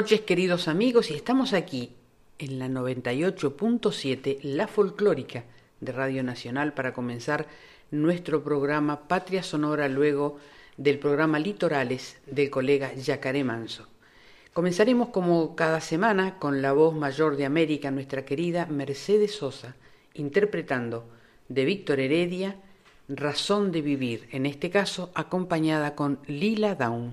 Noches queridos amigos y estamos aquí en la 98.7 La Folclórica de Radio Nacional para comenzar nuestro programa Patria Sonora luego del programa Litorales del colega Yacaré Manso. Comenzaremos como cada semana con la voz mayor de América, nuestra querida Mercedes Sosa, interpretando de Víctor Heredia Razón de Vivir, en este caso acompañada con Lila Down.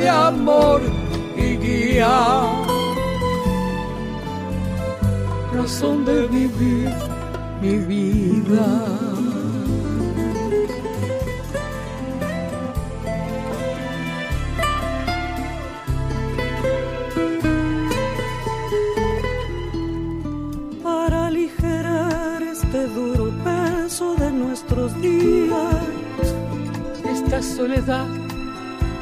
De amor y guía. Razón de vivir mi vida. Para aligerar este duro peso de nuestros días, esta soledad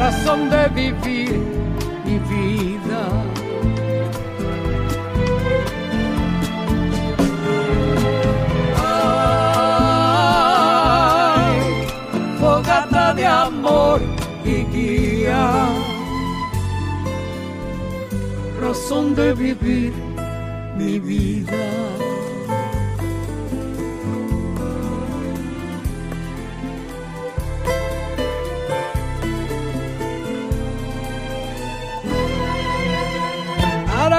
Razón de vivir mi vida. Ay, fogata de amor y guía, razón de vivir mi vida.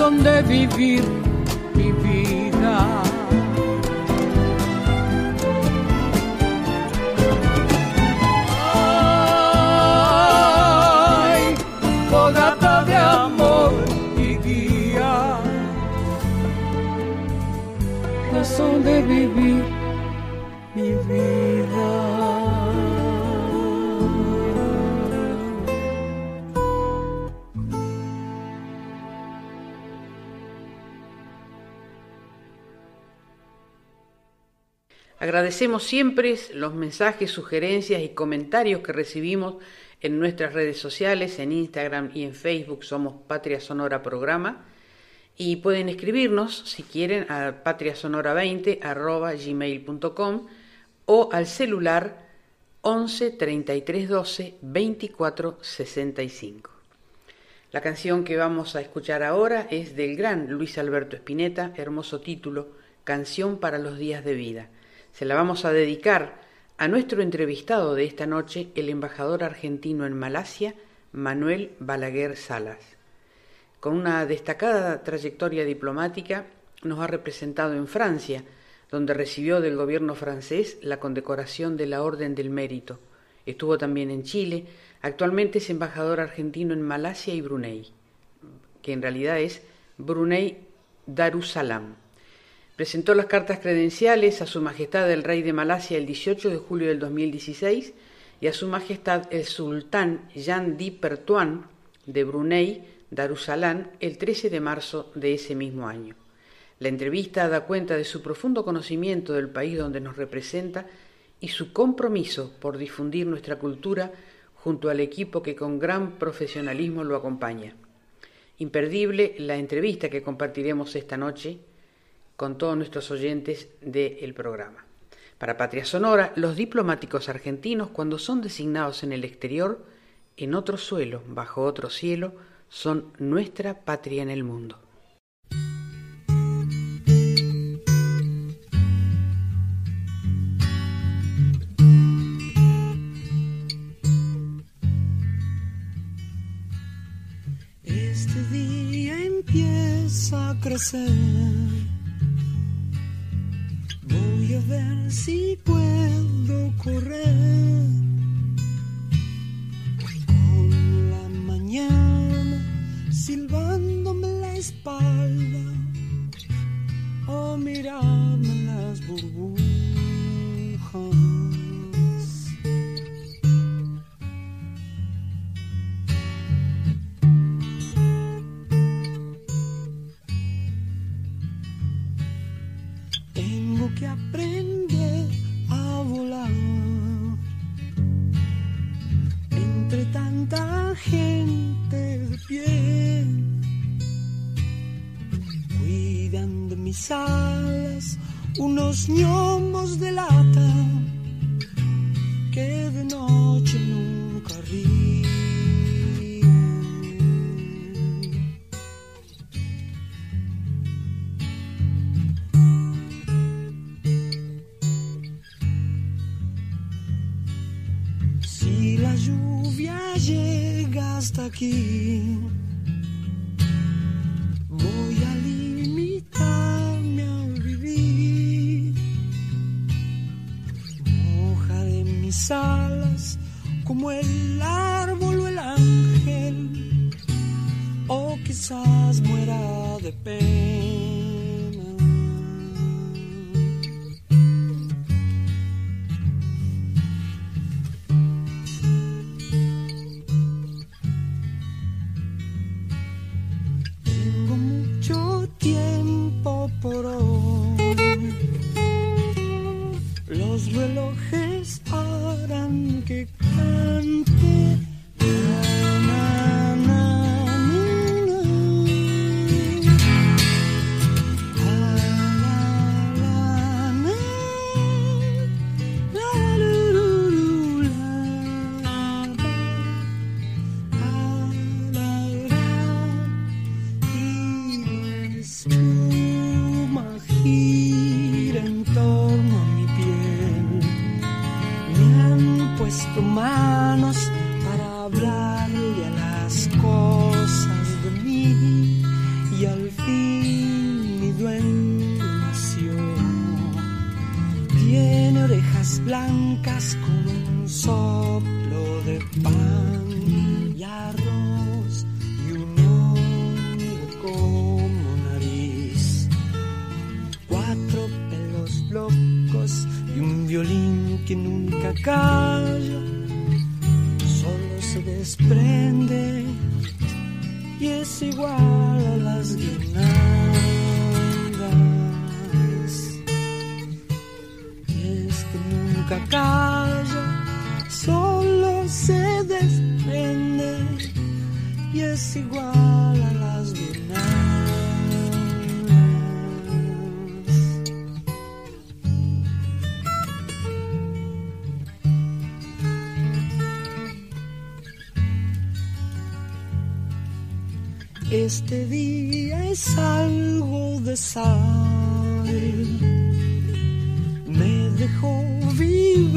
Razón de vivir mi vida. Ay, fogata de amor y guía. razón de vivir Agradecemos siempre los mensajes, sugerencias y comentarios que recibimos en nuestras redes sociales, en Instagram y en Facebook somos Patria Sonora Programa. Y pueden escribirnos, si quieren, a patriasonora20 o al celular 11 33 12 24 65. La canción que vamos a escuchar ahora es del gran Luis Alberto Spinetta, hermoso título, Canción para los días de vida. Se la vamos a dedicar a nuestro entrevistado de esta noche, el embajador argentino en Malasia, Manuel Balaguer Salas. Con una destacada trayectoria diplomática, nos ha representado en Francia, donde recibió del gobierno francés la condecoración de la Orden del Mérito. Estuvo también en Chile, actualmente es embajador argentino en Malasia y Brunei, que en realidad es Brunei Darussalam. Presentó las cartas credenciales a Su Majestad el Rey de Malasia el 18 de julio del 2016 y a Su Majestad el Sultán Jan Di Pertuan de Brunei Darussalam el 13 de marzo de ese mismo año. La entrevista da cuenta de su profundo conocimiento del país donde nos representa y su compromiso por difundir nuestra cultura junto al equipo que con gran profesionalismo lo acompaña. Imperdible la entrevista que compartiremos esta noche con todos nuestros oyentes del programa. Para Patria Sonora, los diplomáticos argentinos, cuando son designados en el exterior, en otro suelo, bajo otro cielo, son nuestra patria en el mundo. Este día empieza a crecer ver si puedo correr con la mañana silbándome la espalda o mirarme las burbujas.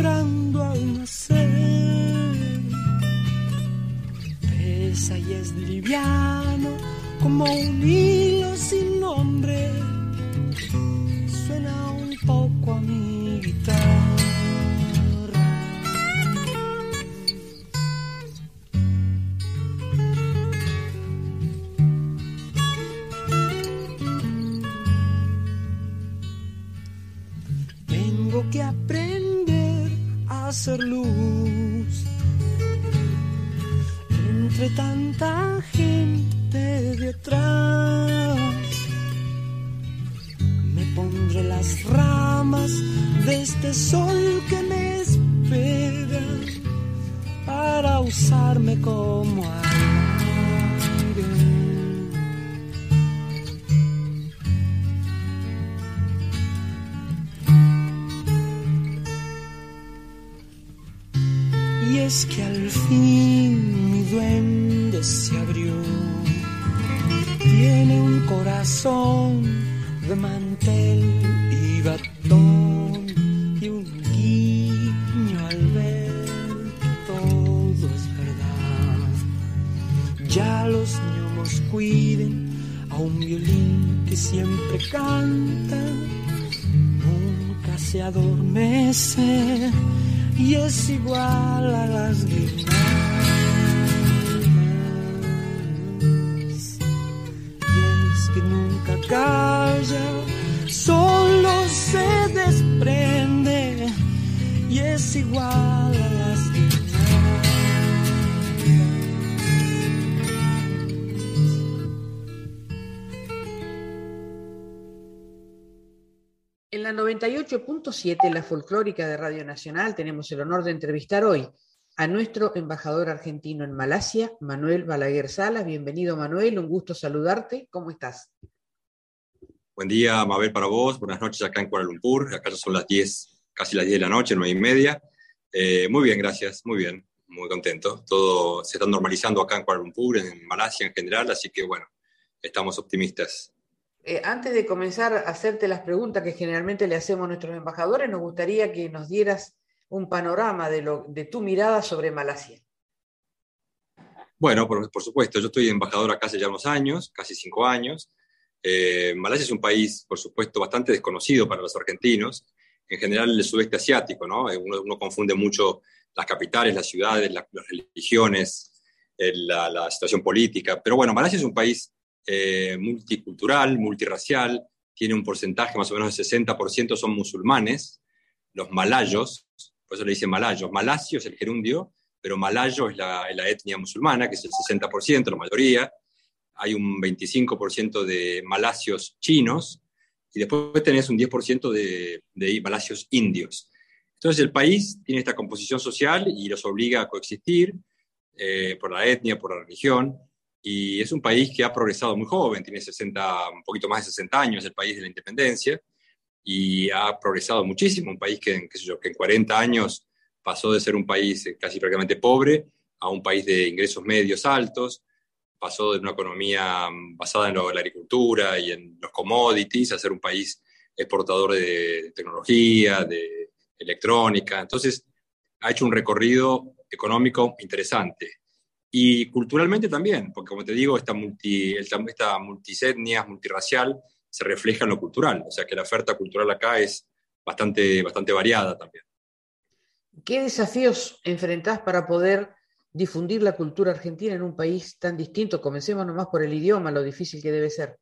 Al nacer. Pesa y es liviano como un hilo sin nombre. Suena 88.7, la folclórica de Radio Nacional, tenemos el honor de entrevistar hoy a nuestro embajador argentino en Malasia, Manuel Balaguer Salas. Bienvenido, Manuel, un gusto saludarte. ¿Cómo estás? Buen día, Mabel, para vos. Buenas noches acá en Kuala Lumpur. Acá ya son las 10, casi las 10 de la noche, 9 y media. Eh, muy bien, gracias, muy bien, muy contento. Todo se está normalizando acá en Kuala Lumpur, en Malasia en general, así que bueno, estamos optimistas. Eh, antes de comenzar a hacerte las preguntas que generalmente le hacemos a nuestros embajadores, nos gustaría que nos dieras un panorama de, tu mirada sobre Malasia. Bueno, por, supuesto, yo estoy embajador acá hace ya unos años, casi cinco años. Eh, Malasia es un país, por supuesto, bastante desconocido para los argentinos, en general el sudeste asiático, ¿no? Uno, uno confunde mucho las capitales, las ciudades, la, las religiones, la, situación política, pero bueno, Malasia es un país eh, multicultural, multirracial, tiene un porcentaje más o menos del 60% son musulmanes, los malayos, por eso le dicen malayos, malasio es el gerundio, pero malayo es la, la etnia musulmana, que es el 60%, la mayoría, hay un 25% de malasios chinos, y después tenés un 10% de, de malasios indios. Entonces el país tiene esta composición social y los obliga a coexistir eh, por la etnia, por la religión, y es un país que ha progresado muy joven, tiene 60, un poquito más de 60 años, el país de la independencia, y ha progresado muchísimo, un país que, qué sé yo, que en 40 años pasó de ser un país casi prácticamente pobre a un país de ingresos medios altos, pasó de una economía basada en la agricultura y en los commodities a ser un país exportador de tecnología, de electrónica. Entonces, ha hecho un recorrido económico interesante. Y culturalmente también, porque como te digo, esta, multi, esta multisetnia, multirracial, se refleja en lo cultural. O sea que la oferta cultural acá es bastante, bastante variada también. ¿Qué desafíos enfrentás para poder difundir la cultura argentina en un país tan distinto? Comencemos nomás por el idioma, lo difícil que debe ser.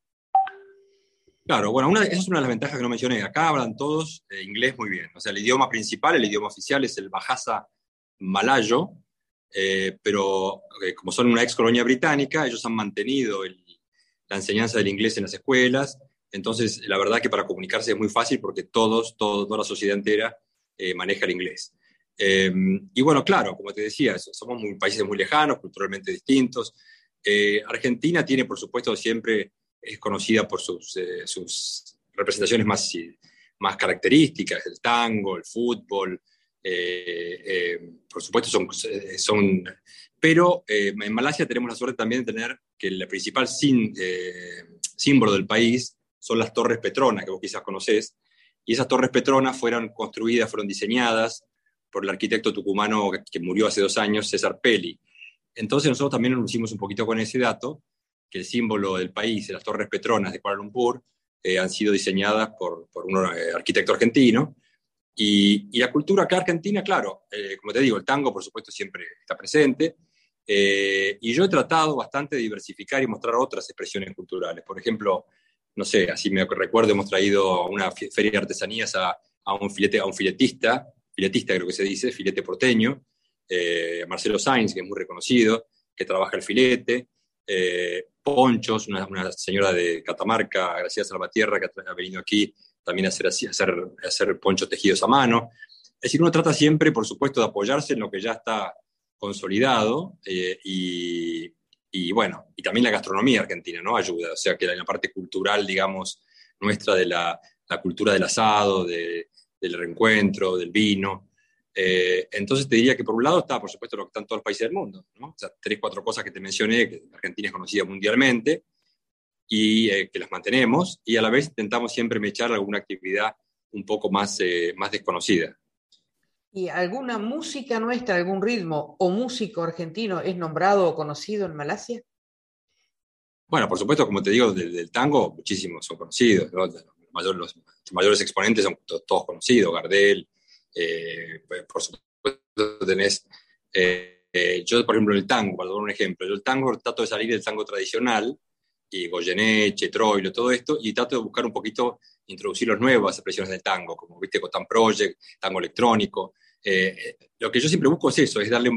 Claro, bueno, esa es una de las ventajas que no mencioné. Acá hablan todos eh, inglés muy bien. O sea, el idioma principal, el idioma oficial es el Bahasa malayo, eh, pero eh, como son una ex colonia británica, ellos han mantenido la enseñanza del inglés en las escuelas. Entonces, la verdad que para comunicarse es muy fácil porque todos, toda la sociedad entera maneja el inglés. y bueno, claro, como te decía, somos muy, países muy lejanos, culturalmente distintos. Argentina tiene, por supuesto, siempre es conocida por sus, eh, sus representaciones más, más características, el tango, el fútbol, eh, eh, por supuesto son, son pero en Malasia tenemos la suerte también de tener que el principal símbolo del país son las Torres Petronas, que vos quizás conocés, y esas Torres Petronas fueron construidas, fueron diseñadas por el arquitecto tucumano que murió hace dos años, César Peli. Entonces nosotros también nos hicimos un poquito con ese dato, que el símbolo del país, las Torres Petronas de Kuala Lumpur, eh, han sido diseñadas por, por un eh, arquitecto argentino. Y, y, la cultura acá argentina, claro, eh, como te digo, el tango por supuesto siempre está presente. y yo he tratado bastante de diversificar y mostrar otras expresiones culturales. Por ejemplo, no sé, así me recuerdo, hemos traído a una feria de artesanías a, a, un, filete, a un filetista, filetista creo que se dice, filete porteño, Marcelo Sainz, que es muy reconocido, que trabaja el filete. Eh, ponchos, una, señora de Catamarca, Graciela Salvatierra, que ha venido aquí también hacer, hacer, hacer ponchos tejidos a mano. Es decir, uno trata siempre, por supuesto, de apoyarse en lo que ya está consolidado eh, y, bueno, y también la gastronomía argentina, ¿no? Ayuda, o sea, que la, parte cultural, digamos, nuestra de la, cultura del asado, del reencuentro, del vino, eh, entonces te diría que por un lado está, por supuesto, lo que están todos los países del mundo, ¿no? O sea, tres, cuatro cosas que te mencioné, que Argentina es conocida mundialmente y eh, que las mantenemos, y a la vez intentamos siempre mechar alguna actividad un poco más, eh, más desconocida. ¿Y alguna música nuestra, algún ritmo o músico argentino es nombrado o conocido en Malasia? Bueno, por supuesto, como te digo, del, tango muchísimos son conocidos, los, mayores, los mayores exponentes son todos conocidos, Gardel, eh, pues, por supuesto, tenés. Eh, eh, yo, por ejemplo, el tango, para dar un ejemplo, yo el tango trato de salir del tango tradicional, y Goyeneche, Troilo, todo esto, y trato de buscar un poquito, introducir las nuevas expresiones del tango, como viste, Cotan Project, tango electrónico. lo que yo siempre busco es eso, es darle,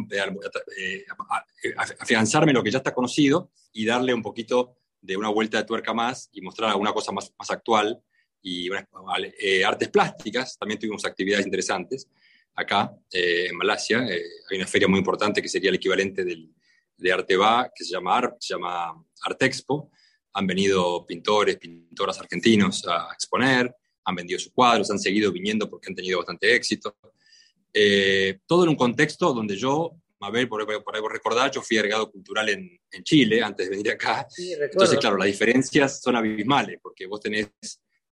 afianzarme en lo que ya está conocido y darle un poquito de una vuelta de tuerca más y mostrar alguna cosa más, más actual y eh, artes plásticas, también tuvimos actividades interesantes acá eh, en Malasia. Eh, hay una feria muy importante que sería el equivalente del, de Arteba, que se llama, se llama Artexpo. Han venido pintores, pintoras argentinos a exponer, han vendido sus cuadros, han seguido viniendo porque han tenido bastante éxito. todo en un contexto donde yo, a ver, por, por algo recordar, yo fui agregado cultural en, en, Chile antes de venir acá. Entonces, claro, las diferencias son abismales, porque vos tenés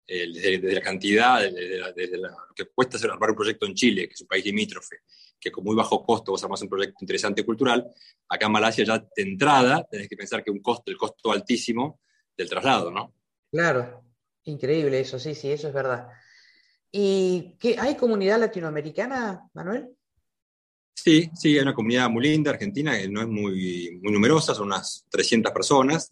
desde, la cantidad, desde, lo que cuesta armar un proyecto en Chile, que es un país limítrofe, que con muy bajo costo vos armás un proyecto interesante cultural, acá en Malasia ya de entrada tenés que pensar que un costo, el costo altísimo del traslado, ¿no? Claro, increíble eso, sí, sí, eso es verdad. ¿Y qué, hay comunidad latinoamericana, Manuel? Sí, sí, hay una comunidad muy linda, argentina, que no es muy, muy numerosa, son unas 300 personas,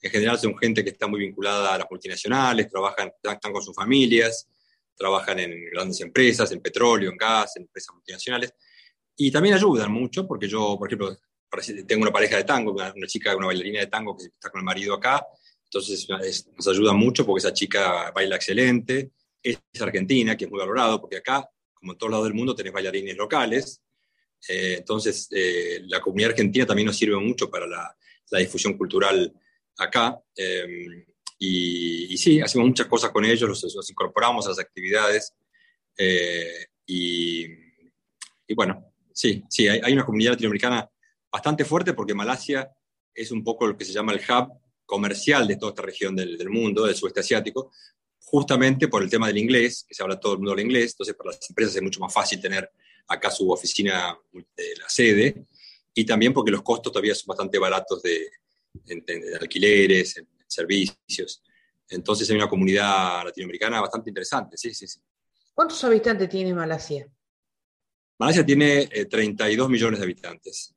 en general son gente que está muy vinculada a las multinacionales, trabajan, están con sus familias, trabajan en grandes empresas, en petróleo, en gas, en empresas multinacionales. Y también ayudan mucho, porque yo, por ejemplo, tengo una pareja de tango, una, chica, una bailarina de tango que está con el marido acá, entonces nos ayuda mucho porque esa chica baila excelente, es argentina, que es muy valorado, porque acá, como en todos lados del mundo, tenés bailarines locales, eh, entonces eh, la comunidad argentina también nos sirve mucho para la, la difusión cultural acá. Em, y, sí, hacemos muchas cosas con ellos, los, incorporamos a las actividades. Eh, y, bueno, sí, sí, hay, una comunidad latinoamericana bastante fuerte porque Malasia es un poco lo que se llama el hub comercial de toda esta región del, mundo, del sudeste asiático, justamente por el tema del inglés, que se habla todo el mundo del inglés, entonces para las empresas es mucho más fácil tener acá su oficina de la sede, y también porque los costos todavía son bastante baratos de, en, alquileres, en servicios. Entonces hay una comunidad latinoamericana bastante interesante, sí, sí, sí. ¿Cuántos habitantes tiene Malasia? Malasia tiene 32 eh, millones de habitantes.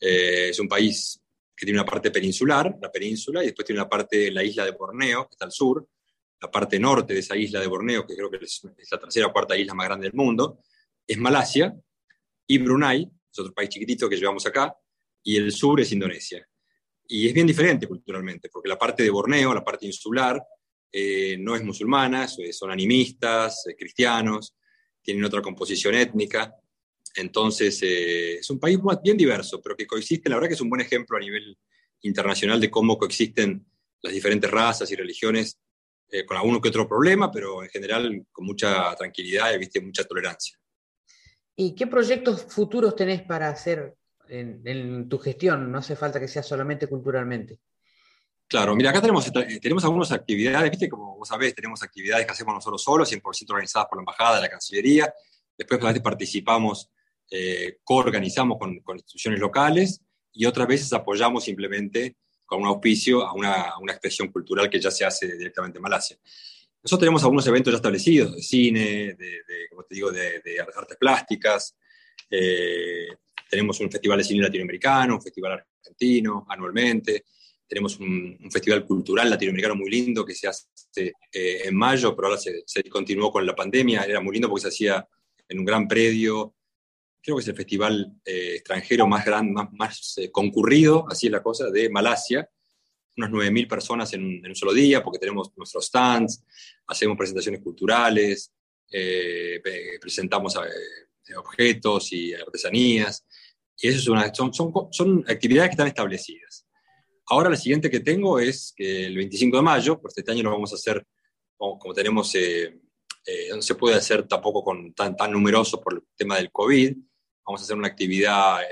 Eh, es un país que tiene una parte peninsular, la península, y después tiene una parte, la isla de Borneo, que está al sur, la parte norte de esa isla de Borneo, que creo que es, la tercera o cuarta isla más grande del mundo, es Malasia, y Brunei, es otro país chiquitito que llevamos acá, y el sur es Indonesia. Y es bien diferente culturalmente, porque la parte de Borneo, la parte insular, eh, no es musulmana, son animistas, eh, cristianos, tienen otra composición étnica. Entonces, eh, es un país bien diverso, pero que coexiste, la verdad que es un buen ejemplo a nivel internacional de cómo coexisten las diferentes razas y religiones con alguno que otro problema, pero en general con mucha tranquilidad y ¿viste? mucha tolerancia. ¿Y qué proyectos futuros tenés para hacer en, tu gestión? No hace falta que sea solamente culturalmente. Claro, mira, acá tenemos, eh, tenemos algunas actividades, viste, como vos sabés, tenemos actividades que hacemos nosotros solos, 100% organizadas por la Embajada, la Cancillería. Después, participamos, eh, coorganizamos con, con, instituciones locales y otras veces apoyamos simplemente con un auspicio a una, una, expresión cultural que ya se hace directamente en Malasia. Nosotros tenemos algunos eventos ya establecidos, de cine, de, como te digo, de, artes plásticas. Eh, tenemos un festival de cine latinoamericano, un festival argentino anualmente tenemos un, festival cultural latinoamericano muy lindo que se hace eh, en mayo, pero ahora se, continuó con la pandemia. Era muy lindo porque se hacía en un gran predio. Creo que es el festival eh, extranjero más, grande, más, más eh, concurrido, así es la cosa, de Malasia. Unas 9.000 personas en en un, solo día, porque tenemos nuestros stands, hacemos presentaciones culturales, presentamos objetos y artesanías. Y eso es una, son, son, son actividades que están establecidas. Ahora la siguiente que tengo es que el 25 de mayo, pues este año lo vamos a hacer como, tenemos, eh, eh, no se puede hacer tampoco con tan, tan numeroso por el tema del COVID. Vamos a hacer una actividad eh,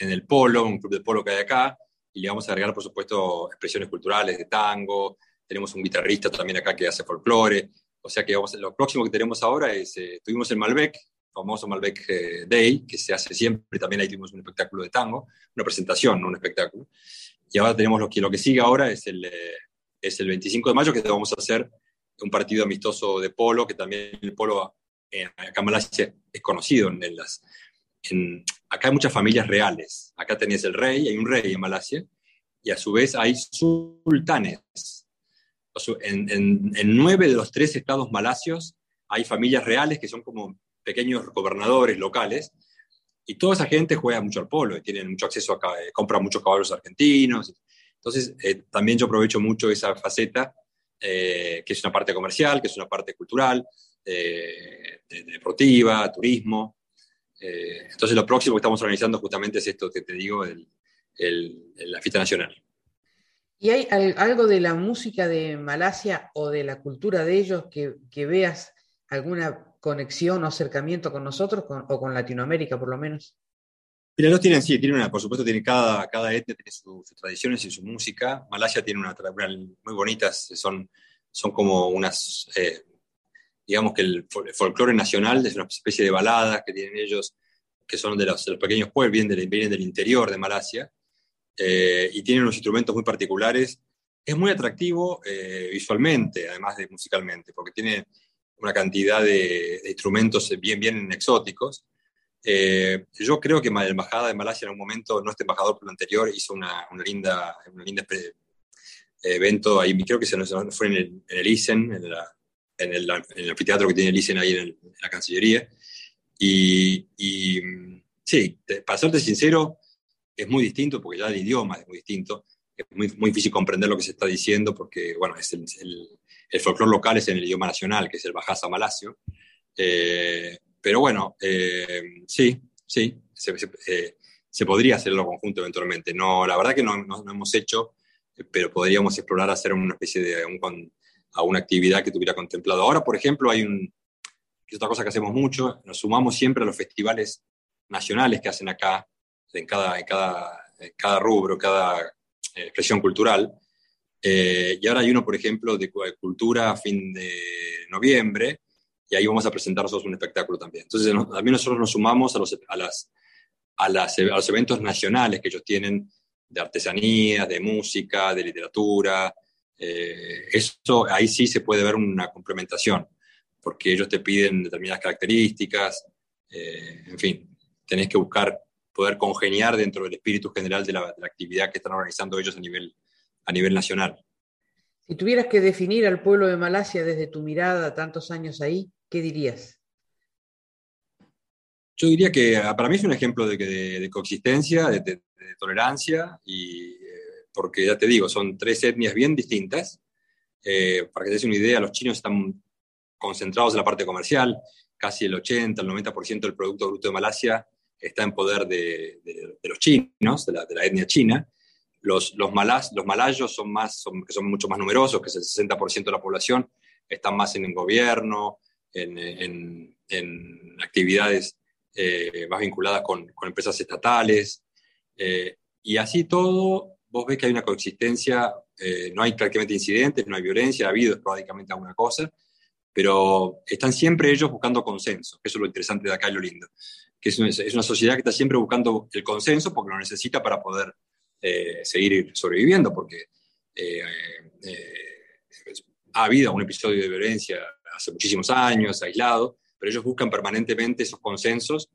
en el polo, un club de polo que hay acá, y le vamos a agregar, por supuesto, expresiones culturales de tango. Tenemos un guitarrista también acá que hace folclore. O sea que vamos, lo próximo que tenemos ahora es, tuvimos el Malbec, famoso Malbec Day, que se hace siempre, también ahí tuvimos un espectáculo de tango, una presentación, no un espectáculo. Y ahora tenemos lo que, lo que sigue ahora es el, eh, es el 25 de mayo, que vamos a hacer un partido amistoso de polo, que también el polo eh, acá en Malasia es conocido. En las, acá hay muchas familias reales. Acá tenés el rey, hay un rey en Malasia, y a su vez hay sultanes. En, en, nueve de los tres estados malasios hay familias reales que son como pequeños gobernadores locales, y toda esa gente juega mucho al polo y tienen mucho acceso a, eh, compran muchos caballos argentinos. Entonces, eh, también yo aprovecho mucho esa faceta, eh, que es una parte comercial, que es una parte cultural, deportiva, turismo. Entonces, lo próximo que estamos organizando justamente es esto que te digo, el, la fiesta nacional. ¿Y hay algo de la música de Malasia o de la cultura de ellos que, que veas alguna conexión o acercamiento con nosotros o con Latinoamérica por lo menos? Mira, los tienen, sí, tienen una, por supuesto, tiene cada, cada etnia tiene sus tradiciones y su música. Malasia tiene una tradición muy bonitas, son, son como unas, eh, digamos que el, folclore nacional es una especie de baladas que tienen ellos, que son de los, pequeños pueblos, vienen del, vienen del interior de Malasia, eh, y tienen unos instrumentos muy particulares. Es muy atractivo eh, visualmente, además de musicalmente, porque tiene una cantidad de, instrumentos bien, bien exóticos. Eh, yo creo que la embajada de Malasia en un momento, nuestro embajador por lo anterior, hizo una, una linda, una linda evento ahí, creo que se nos fue en el, en el ISEN, en, en, el, en, el, anfiteatro que tiene el ISEN ahí en, la Cancillería. Y, y, sí, para serte sincero, es muy distinto, porque ya el idioma es muy distinto. Es muy, muy difícil comprender lo que se está diciendo, porque, bueno, es el, el folclore local es en el idioma nacional, que es el Bajasa Malasio. Eh, pero bueno, eh, sí, sí, eh, se, podría hacerlo conjunto eventualmente. No, la verdad que no, no, hemos hecho, pero podríamos explorar hacer una especie de un, a una actividad que tuviera contemplado. Ahora, por ejemplo, hay un, es otra cosa que hacemos mucho, nos sumamos siempre a los festivales nacionales que hacen acá, en cada, en cada, en cada rubro, cada expresión cultural. Eh, y ahora hay uno, por ejemplo, de cultura a fin de noviembre, y ahí vamos a presentar nosotros un espectáculo también. Entonces, también nosotros nos sumamos a los, a, las, a, las, los eventos nacionales que ellos tienen de artesanía, de música, de literatura. Eh, eso ahí sí se puede ver una complementación, porque ellos te piden determinadas características, eh, en fin, tenés que buscar poder congeniar dentro del espíritu general de la, de la actividad que están organizando ellos a nivel a nivel nacional. Si tuvieras que definir al pueblo de Malasia desde tu mirada, tantos años ahí, ¿qué dirías? Yo diría que ah, para mí es un ejemplo de, coexistencia, de, tolerancia, y porque ya te digo, son tres etnias bien distintas. Eh, para que te des una idea, los chinos están concentrados en la parte comercial, casi el 80, el 90% del Producto Bruto de Malasia está en poder de, los chinos, de la, etnia china. Los, los, los malayos son, más, son, que son mucho más numerosos, que es el 60% de la población, están más en el gobierno, en, en, actividades eh, más vinculadas con, con empresas estatales. Eh, y así todo, vos ves que hay una coexistencia, eh, no hay prácticamente incidentes, no hay violencia, ha habido esporádicamente alguna cosa, pero están siempre ellos buscando consenso, eso es lo interesante de acá y lo lindo, que es una, es una sociedad que está siempre buscando el consenso porque lo necesita para poder eh, seguir sobreviviendo, porque eh, eh, ha habido un episodio de violencia hace muchísimos años, aislado, pero ellos buscan permanentemente esos consensos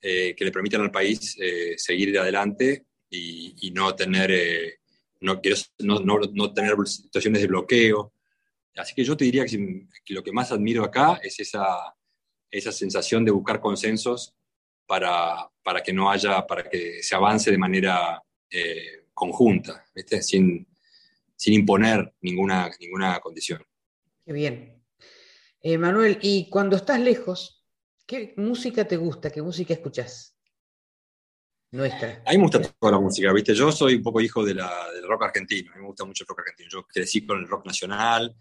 que le permitan al país seguir adelante y, no tener... no, no, no, no tener situaciones de bloqueo, Así que yo te diría que, lo que más admiro acá es esa, esa sensación de buscar consensos para, para, que no haya, para que se avance de manera eh, conjunta, Sin, sin imponer ninguna, ninguna condición. Qué bien. Eh, Manuel, y cuando estás lejos, ¿qué música te gusta? ¿Qué música escuchas? Nuestra. A mí me gusta toda la música, ¿viste? Yo soy un poco hijo de la, del rock argentino, a mí me gusta mucho el rock argentino. Yo crecí con el rock nacional,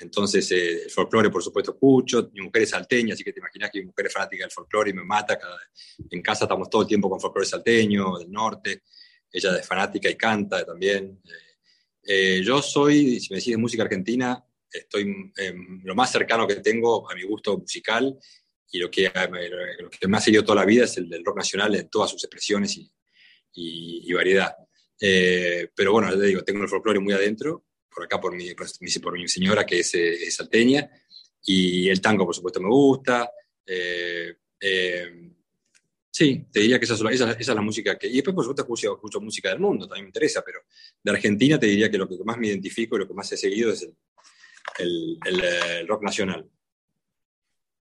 entonces, eh, el folclore, por supuesto, escucho. Mi mujer es salteña, así que te imaginas que mi mujer es fanática del folclore y me mata. en casa estamos todo el tiempo con folclore salteño, del norte. Ella es fanática y canta también. Eh, yo soy, si me decís música argentina, estoy lo más cercano que tengo a mi gusto musical y lo que, lo que ha seguido toda la vida es el del rock nacional en todas sus expresiones y, y, variedad. Eh, pero bueno, te digo, tengo el folclore muy adentro por acá por mi, por mi señora que es, es, salteña, y el tango por supuesto me gusta. Eh, eh, sí, te diría que esa es, esa, es, la música que... Y después por supuesto escucho, escucho, música del mundo, también me interesa, pero de Argentina te diría que lo que más me identifico y lo que más he seguido es el, el, rock nacional.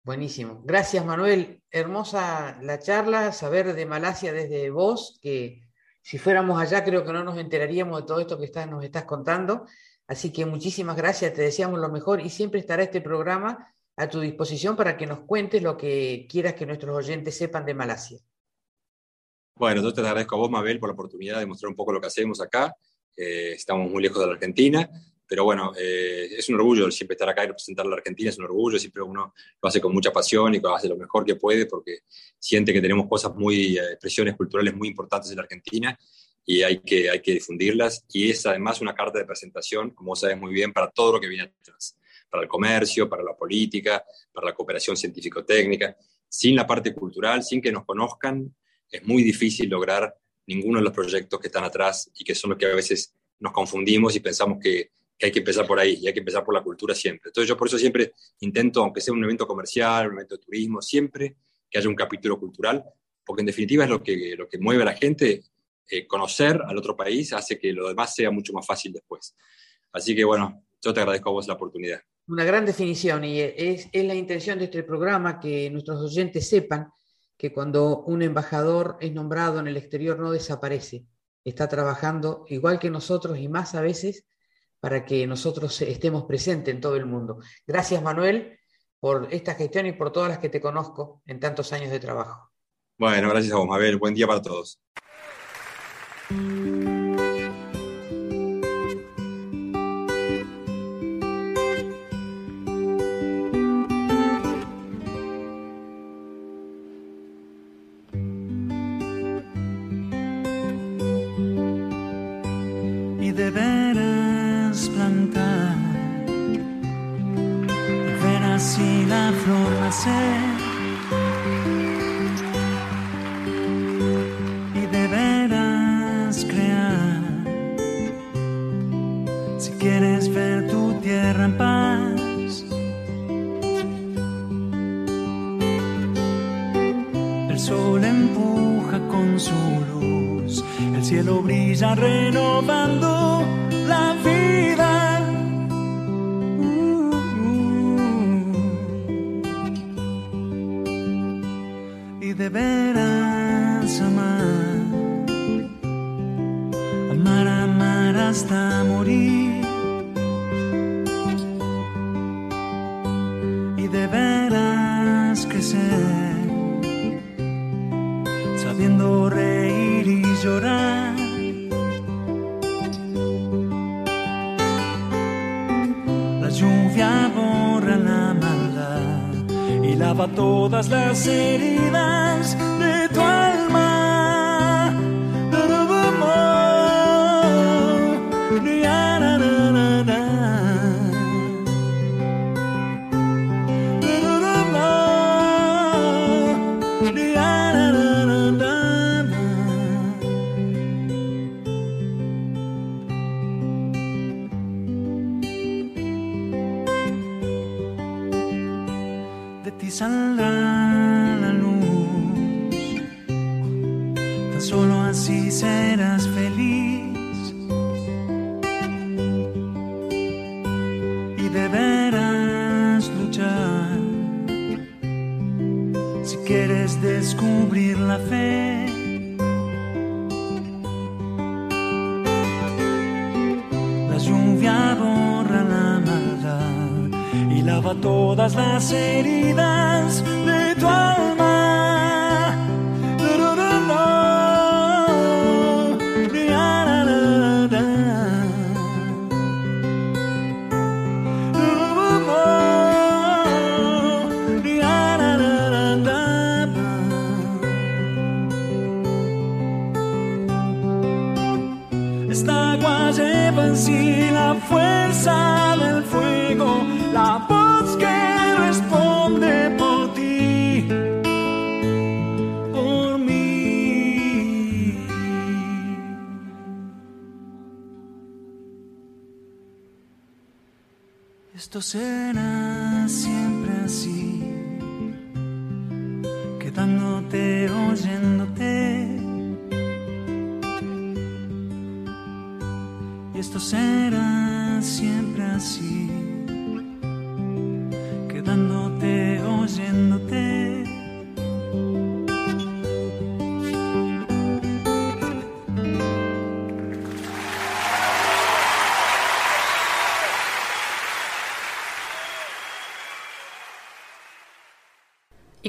Buenísimo. Gracias, Manuel. Hermosa la charla, saber de Malasia desde vos, que si fuéramos allá creo que no nos enteraríamos de todo esto que estás, nos estás contando. Así que muchísimas gracias, te deseamos lo mejor y siempre estará este programa a tu disposición para que nos cuentes lo que quieras que nuestros oyentes sepan de Malasia. Bueno, yo te agradezco a vos, Mabel, por la oportunidad de mostrar un poco lo que hacemos acá. Eh, estamos muy lejos de la Argentina, pero bueno, eh, es un orgullo siempre estar acá y representar a la Argentina, es un orgullo, siempre uno lo hace con mucha pasión y lo hace lo mejor que puede porque siente que tenemos cosas muy, eh, expresiones culturales muy importantes en la Argentina y hay que, hay que difundirlas. Y es además una carta de presentación, como sabes muy bien, para todo lo que viene atrás, para el comercio, para la política, para la cooperación científico-técnica. Sin la parte cultural, sin que nos conozcan, es muy difícil lograr ninguno de los proyectos que están atrás y que son los que a veces nos confundimos y pensamos que, que hay que empezar por ahí y hay que empezar por la cultura siempre. Entonces yo por eso siempre intento, aunque sea un evento comercial, un evento de turismo, siempre que haya un capítulo cultural, porque en definitiva es lo que, lo que mueve a la gente eh, conocer al otro país hace que lo demás sea mucho más fácil después. Así que bueno, yo te agradezco a vos la oportunidad. Una gran definición y es, es la intención de este programa que nuestros oyentes sepan que cuando un embajador es nombrado en el exterior no desaparece, está trabajando igual que nosotros y más a veces para que nosotros estemos presentes en todo el mundo. Gracias Manuel por esta gestión y por todas las que te conozco en tantos años de trabajo. Bueno, gracias a vos, Mabel. Buen día para todos.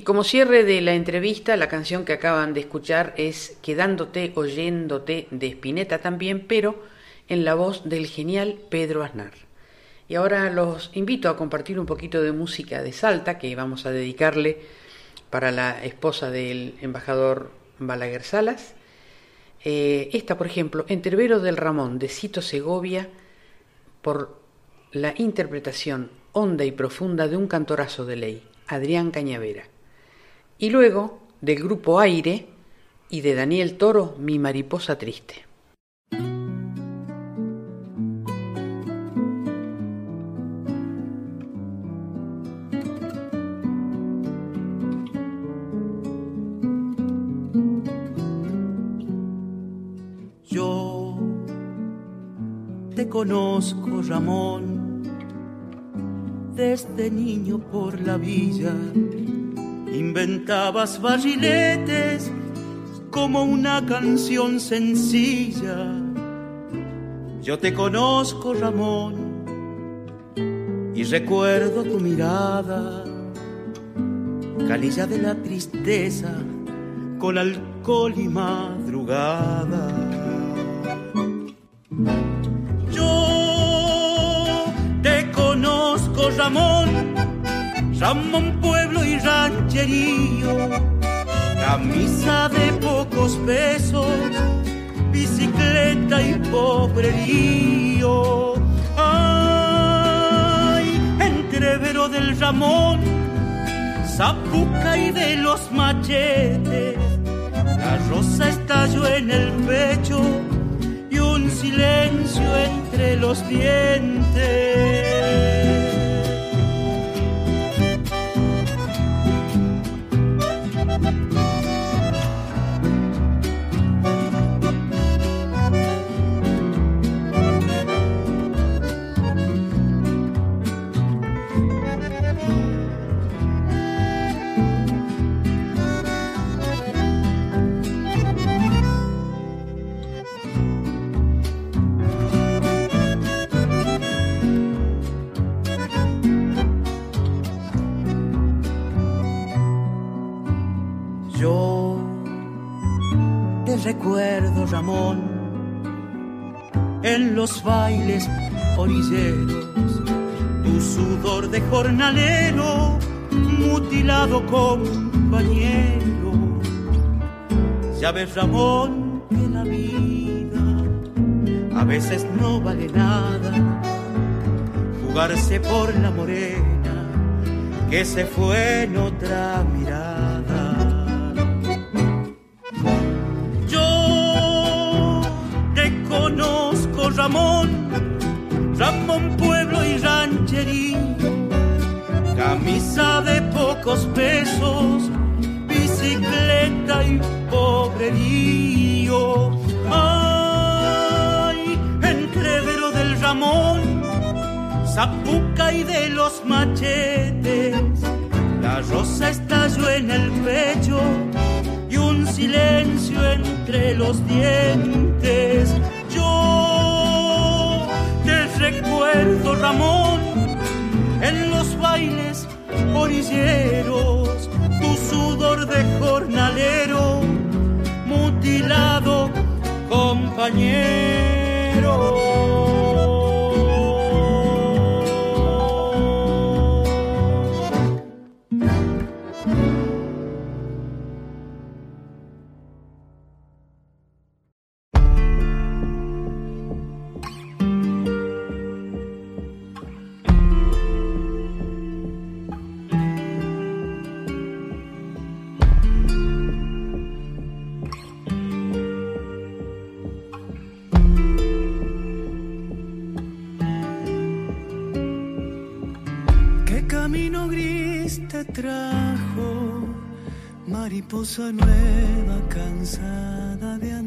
Como cierre de la entrevista, la canción que acaban de escuchar es Quedándote, oyéndote de Spinetta también, pero en la voz del genial Pedro Aznar. Y ahora los invito a compartir un poquito de música de Salta que vamos a dedicarle para la esposa del embajador Balaguer Salas. Eh, esta, por ejemplo, Entrevero del Ramón de Cito Segovia, por la interpretación honda y profunda de un cantorazo de ley, Adrián Cañavera y luego del grupo Aire y de Daniel Toro, Mi Mariposa Triste. Yo te conozco, Ramón, desde niño por la villa Inventabas barriletes como una canción sencilla. Yo te conozco, Ramón, y recuerdo tu mirada, calilla de la tristeza, con alcohol y madrugada. Yo te conozco, Ramón, Ramón Pueblo y rancherío, camisa de pocos pesos, bicicleta y pobrerío. Ay, entrevero del Ramón, zapuca y de los machetes, la rosa estalló en el pecho y un silencio entre los dientes. Ramón, en los bailes orilleros, tu sudor de jornalero, mutilado compañero. Ya ves, Ramón, que la vida a veces no vale nada. Jugarse por la morena que se fue en otra mirada. Ramón, Ramón Pueblo y Rancherío, camisa de pocos pesos, bicicleta y pobrerío. Ay, entrevero del Ramón, zapuca y de los machetes, la rosa estalló en el pecho y un silencio entre los dientes. Yo recuerdo, Ramón, en los bailes orilleros, tu sudor de jornalero, mutilado compañero. Mariposa nueva, cansada de andar.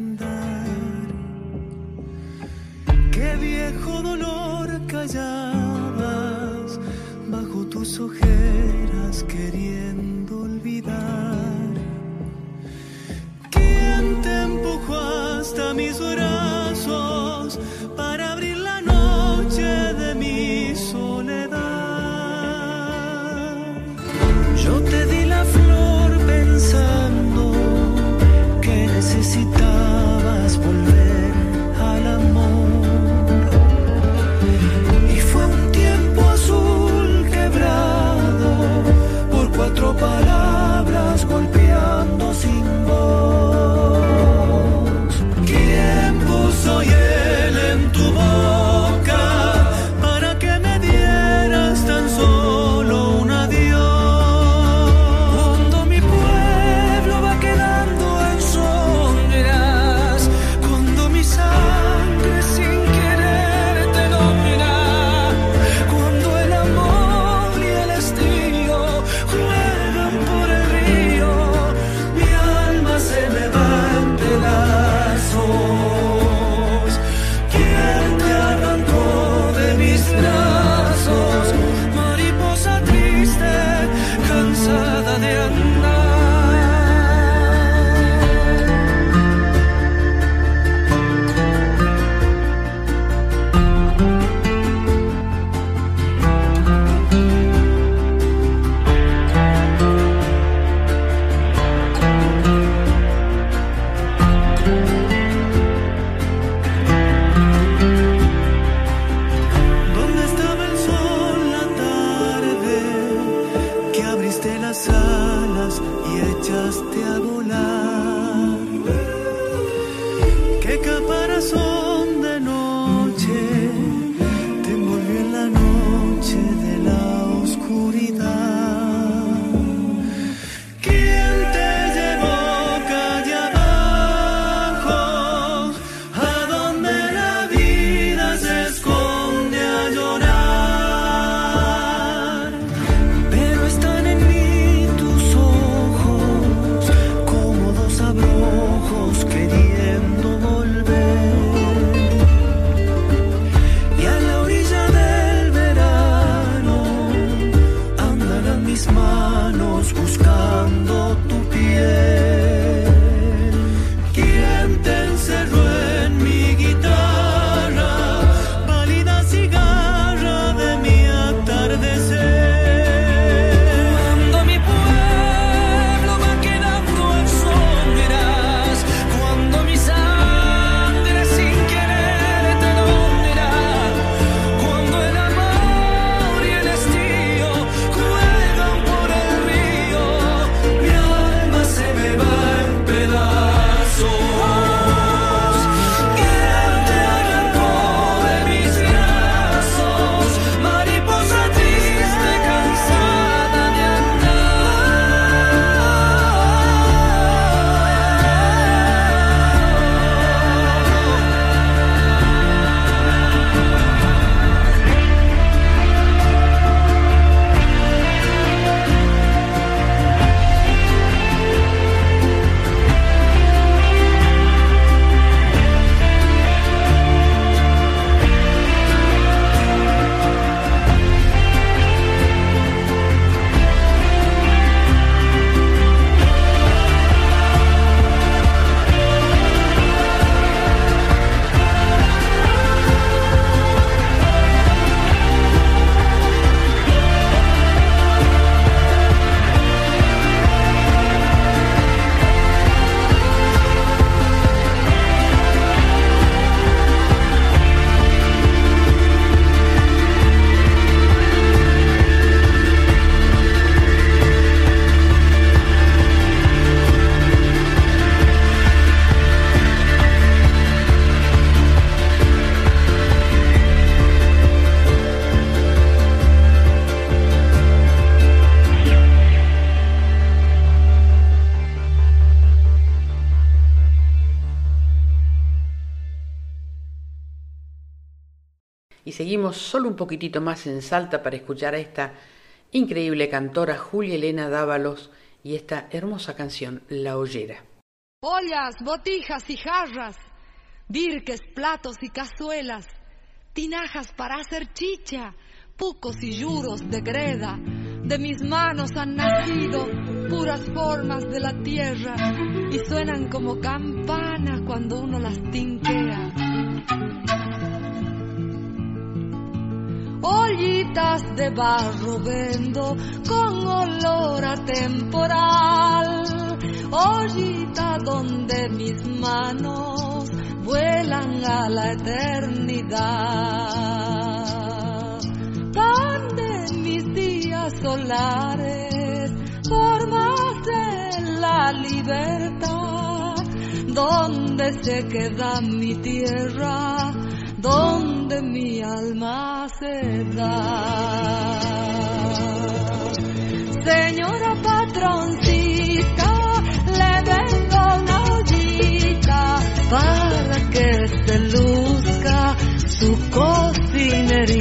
Poquitito más en Salta para escuchar a esta increíble cantora Julia Elena Dávalos y esta hermosa canción La Ollera. Ollas, botijas y jarras, dirques, platos y cazuelas, tinajas para hacer chicha, pucos y yuros de greda. De mis manos han nacido puras formas de la tierra y suenan como campanas cuando uno las tinquea. Ollitas de barro vendo con olor a temporal. Ollita donde mis manos vuelan a la eternidad. Pan de mis días solares, formas de la libertad. Donde se queda mi tierra donde mi alma se da. Señora patroncita, le vengo una ollita para que se luzca su cocinerita.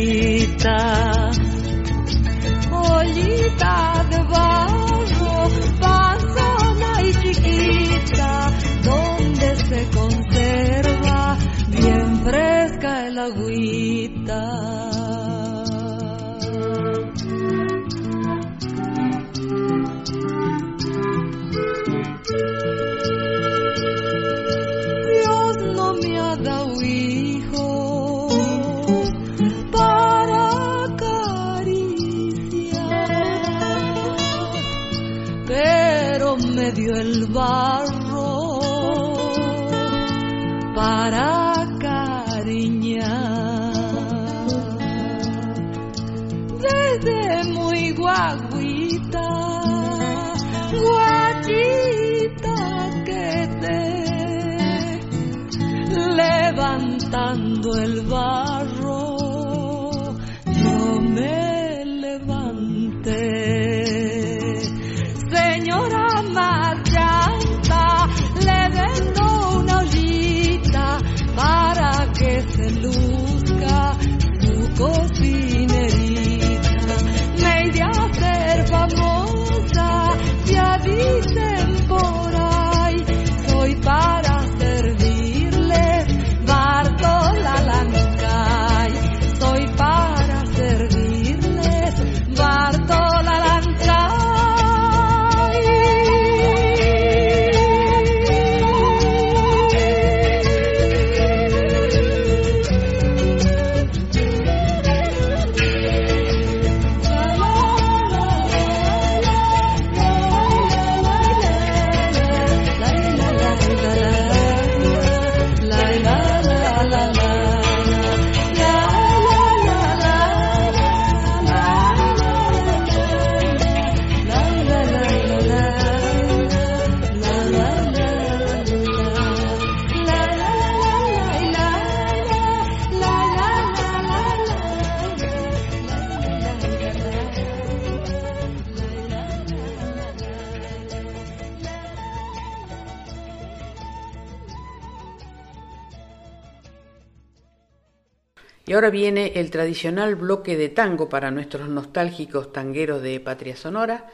Ahora viene el tradicional bloque de tango para nuestros nostálgicos tangueros de Patria Sonora.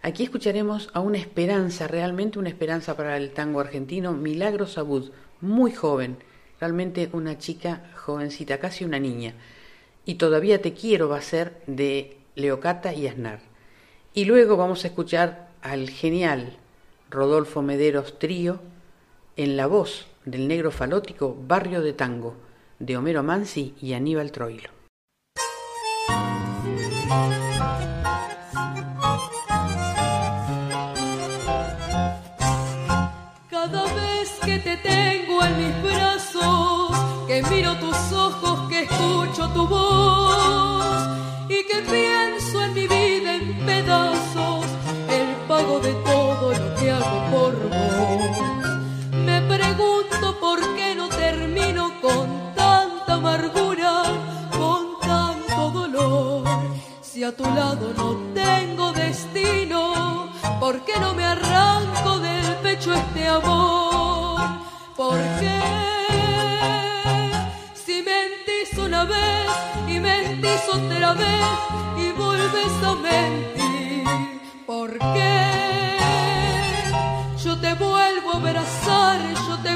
Aquí escucharemos a una esperanza, realmente una esperanza para el tango argentino, Milagros Abud, muy joven, realmente una chica jovencita, casi una niña. Y todavía te quiero va a ser de Leocata y Aznar. Y luego vamos a escuchar al genial Rodolfo Mederos Trío en la voz del negro falótico Barrio de Tango de Homero Mansi y Aníbal Troilo. Cada vez que te tengo en mis brazos, que miro tus ojos, que escucho tu voz y que pienso en mi vida en pedazos, Si a tu lado no tengo destino, ¿por qué no me arranco del pecho este amor? ¿Por qué? Si mentís una vez y mentís otra vez y vuelves a mentir. ¿Por qué? Yo te vuelvo a abrazar, yo te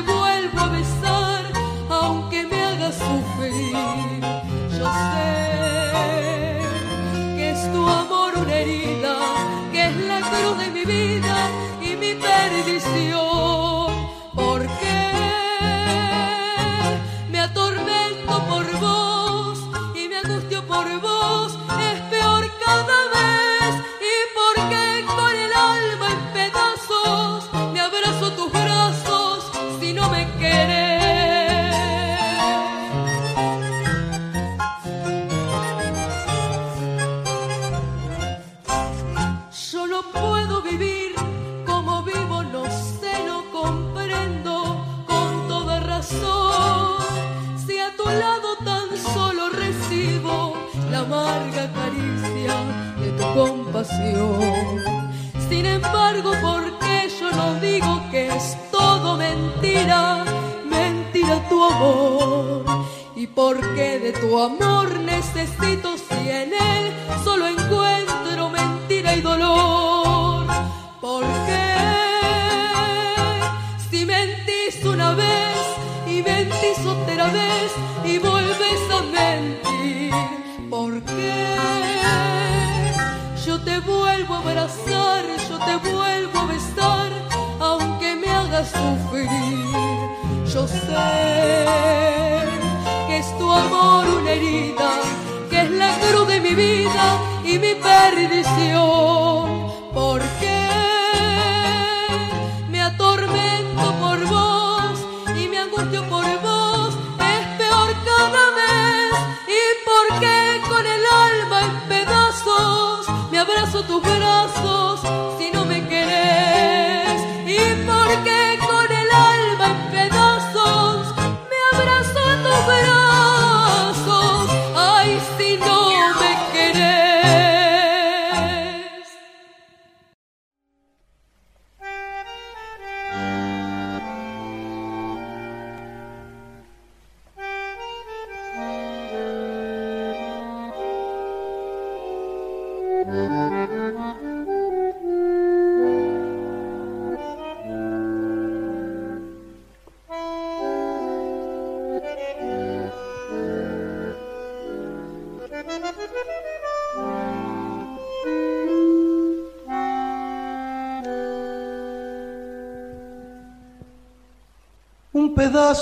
¿Y por qué de tu amor necesito si en él solo encuentro mentira y dolor? ¿Por qué si mentís una vez y mentís otra vez y vuelves a mentir? ¿Por qué yo te vuelvo a abrazar, yo te vuelvo a besar, aunque me hagas sufrir? Yo sé amor una herida, que es la cruz de mi vida y mi perdición.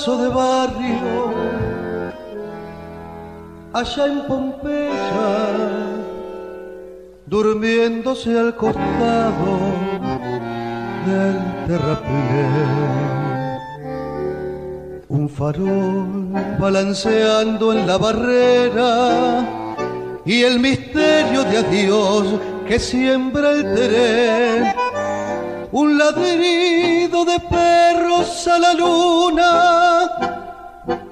De barrio allá en Pompeya, durmiéndose al costado del terraplén. Un farol balanceando en la barrera y el misterio de adiós que siembra el tren un ladrido de perros a la luna,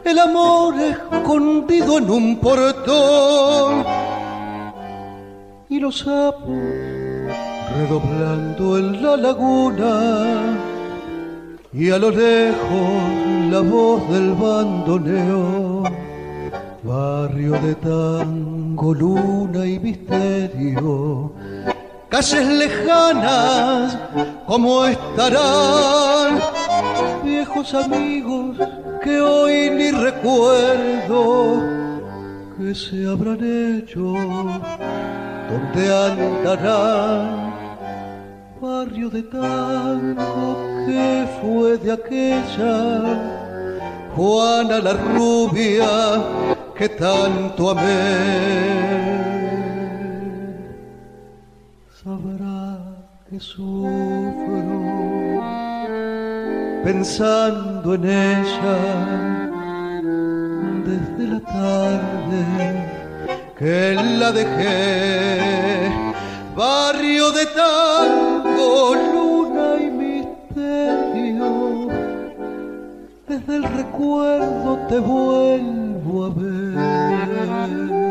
el amor escondido en un portón. Y los sapos redoblando en la laguna. Y a lo lejos la voz del bandoneo, barrio de tango, luna y misterio calles lejanas, como estarán viejos amigos que hoy ni recuerdo que se habrán hecho, donde andarán barrio de tango que fue de aquella Juana la rubia que tanto amé sabrá que sufro pensando en ella desde la tarde que la dejé. Barrio de tango, luna y misterio, desde el recuerdo te vuelvo a ver.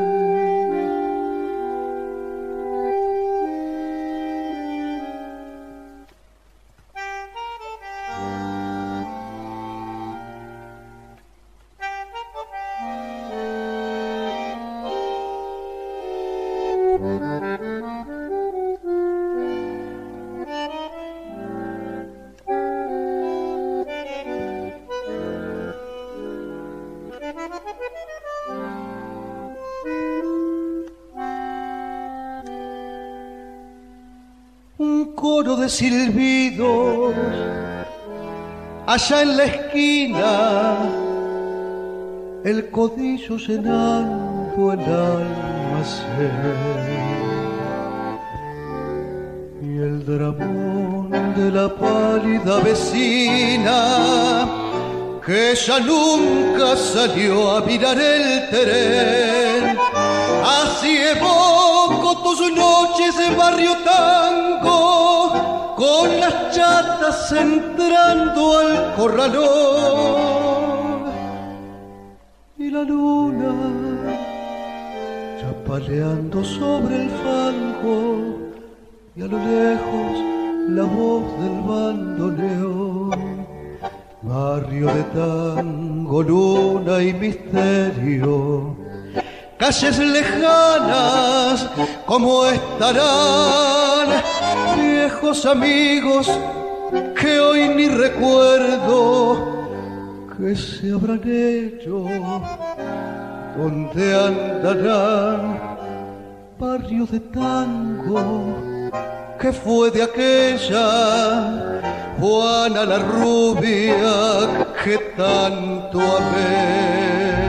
Silbidos allá en la esquina, el codillo llenando el almacén y el dramón de la pálida vecina que ya nunca salió a mirar el tren. Así evoco tus noches de barrio tango, con las chatas entrando al corralón. Y la luna chapaleando sobre el fango, y a lo lejos la voz del bandoneón. Barrio de tango, luna y misterio. Calles lejanas, ¿cómo estarán? Viejos amigos que hoy ni recuerdo que se habrán hecho, ¿dónde andarán? Barrio de tango, que fue de aquella Juana la rubia que tanto amé.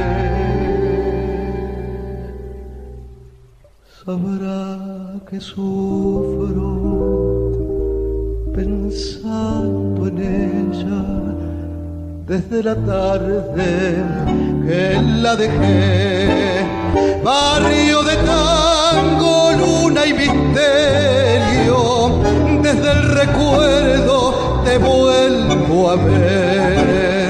Sabrá que sufro pensando en ella desde la tarde que la dejé. Barrio de tango, luna y misterio, desde el recuerdo te vuelvo a ver.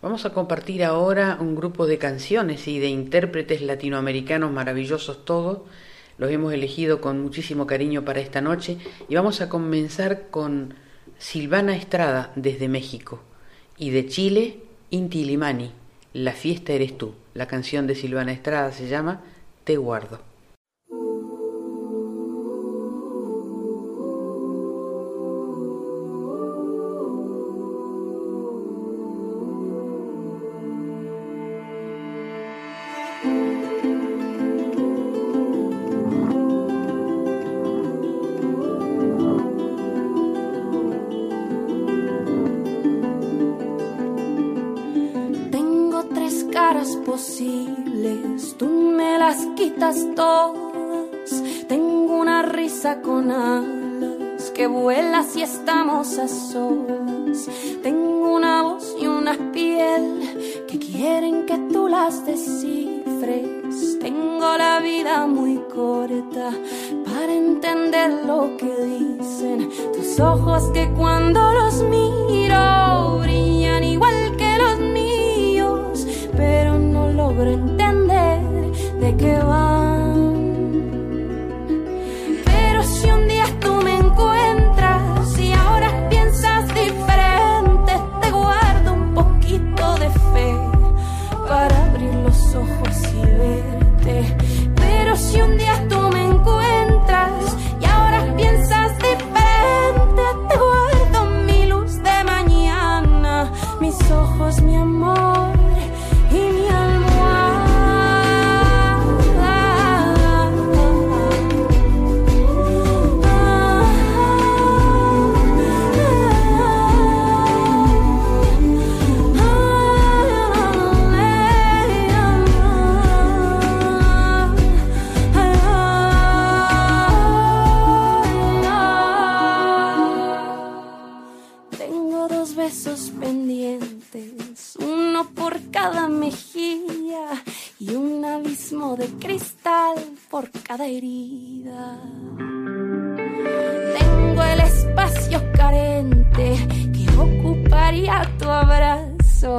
Vamos a compartir ahora un grupo de canciones y de intérpretes latinoamericanos maravillosos todos. Los hemos elegido con muchísimo cariño para esta noche y vamos a comenzar con Silvana Estrada desde México y de Chile, Inti Limani, La fiesta eres tú. La canción de Silvana Estrada se llama Te guardo. Tengo una voz y una piel que quieren que tú las descifres. Tengo la vida muy corta para entender lo que dicen tus ojos que cuando los miro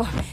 Oh.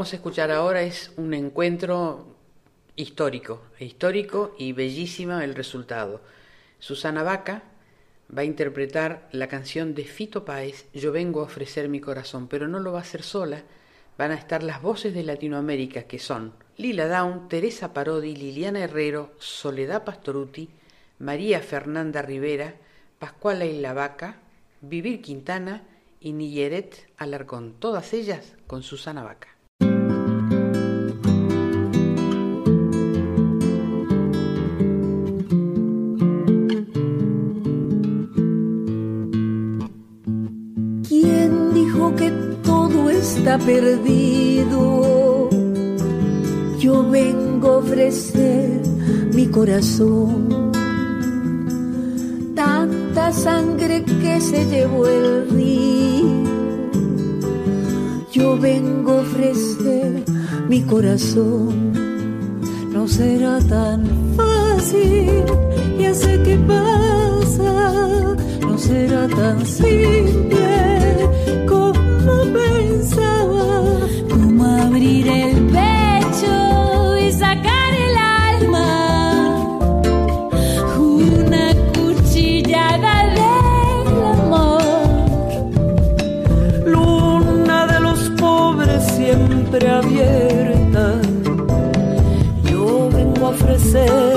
vamos a escuchar ahora es un encuentro histórico, histórico y bellísimo el resultado. Susana Vaca va a interpretar la canción de Fito Páez, Yo vengo a ofrecer mi corazón, pero no lo va a hacer sola, van a estar las voces de Latinoamérica que son Lila Down, Teresa Parodi, Liliana Herrero, Soledad Pastoruti, María Fernanda Rivera, Pascuala y Vaca, Vivir Quintana y Niyeret Alarcón, todas ellas con Susana Vaca. Está perdido. Yo vengo a ofrecer mi corazón. Tanta sangre que se llevó el río. Yo vengo a ofrecer mi corazón. No será tan fácil, ya sé qué pasa. No será tan simple abrir el pecho y sacar el alma. Una cuchillada del amor. Luna de los pobres siempre abierta. Yo vengo a ofrecer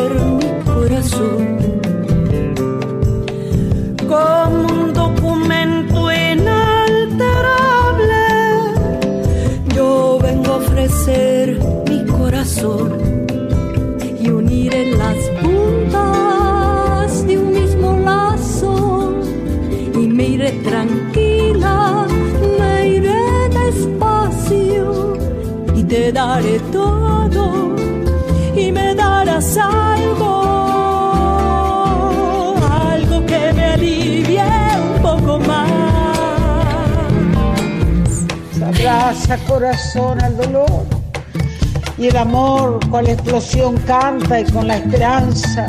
corazón al dolor y el amor con la explosión canta y con la esperanza.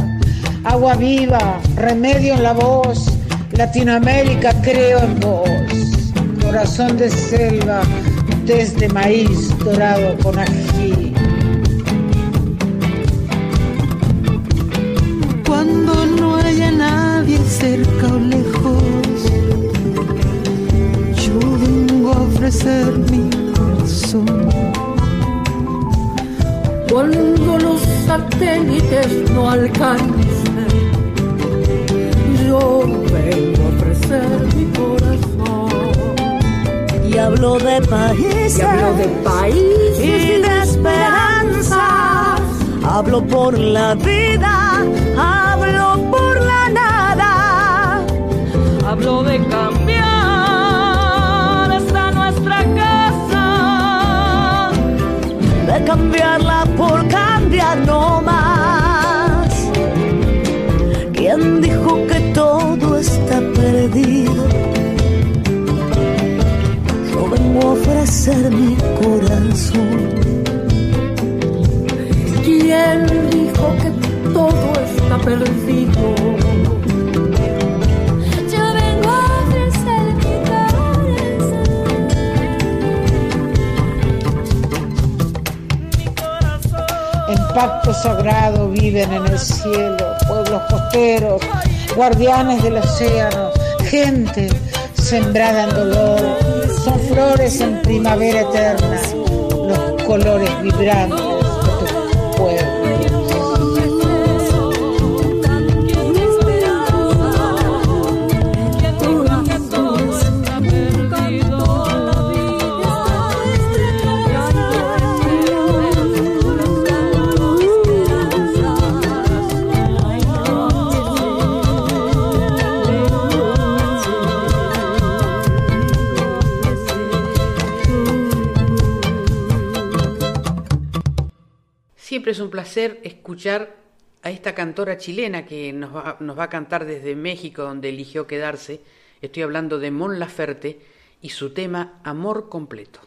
Agua viva, remedio en la voz. Latinoamérica creo en vos. Corazón de selva, desde maíz dorado con ají. Cuando no haya nadie cerca o lejos, yo vengo a ofrecer mi Cuando los satélites no alcancen, yo vengo a ofrecer mi corazón. y hablo de países Y hablo de países y de esperanzas. Hablo por la vida, hablo por la nada. Hablo de cambiar cambiarla por cambiar no más. ¿Quién dijo que todo está perdido? Yo vengo a ofrecer mi corazón. ¿Quién dijo que todo está perdido? Pacto sagrado viven en el cielo pueblos costeros, guardianes del océano, gente sembrada en dolor. Son flores en primavera eterna, los colores vibrantes Siempre es un placer escuchar a esta cantora chilena que nos va, nos va a cantar desde México, donde eligió quedarse. Estoy hablando de Mon Laferte y su tema Amor Completo.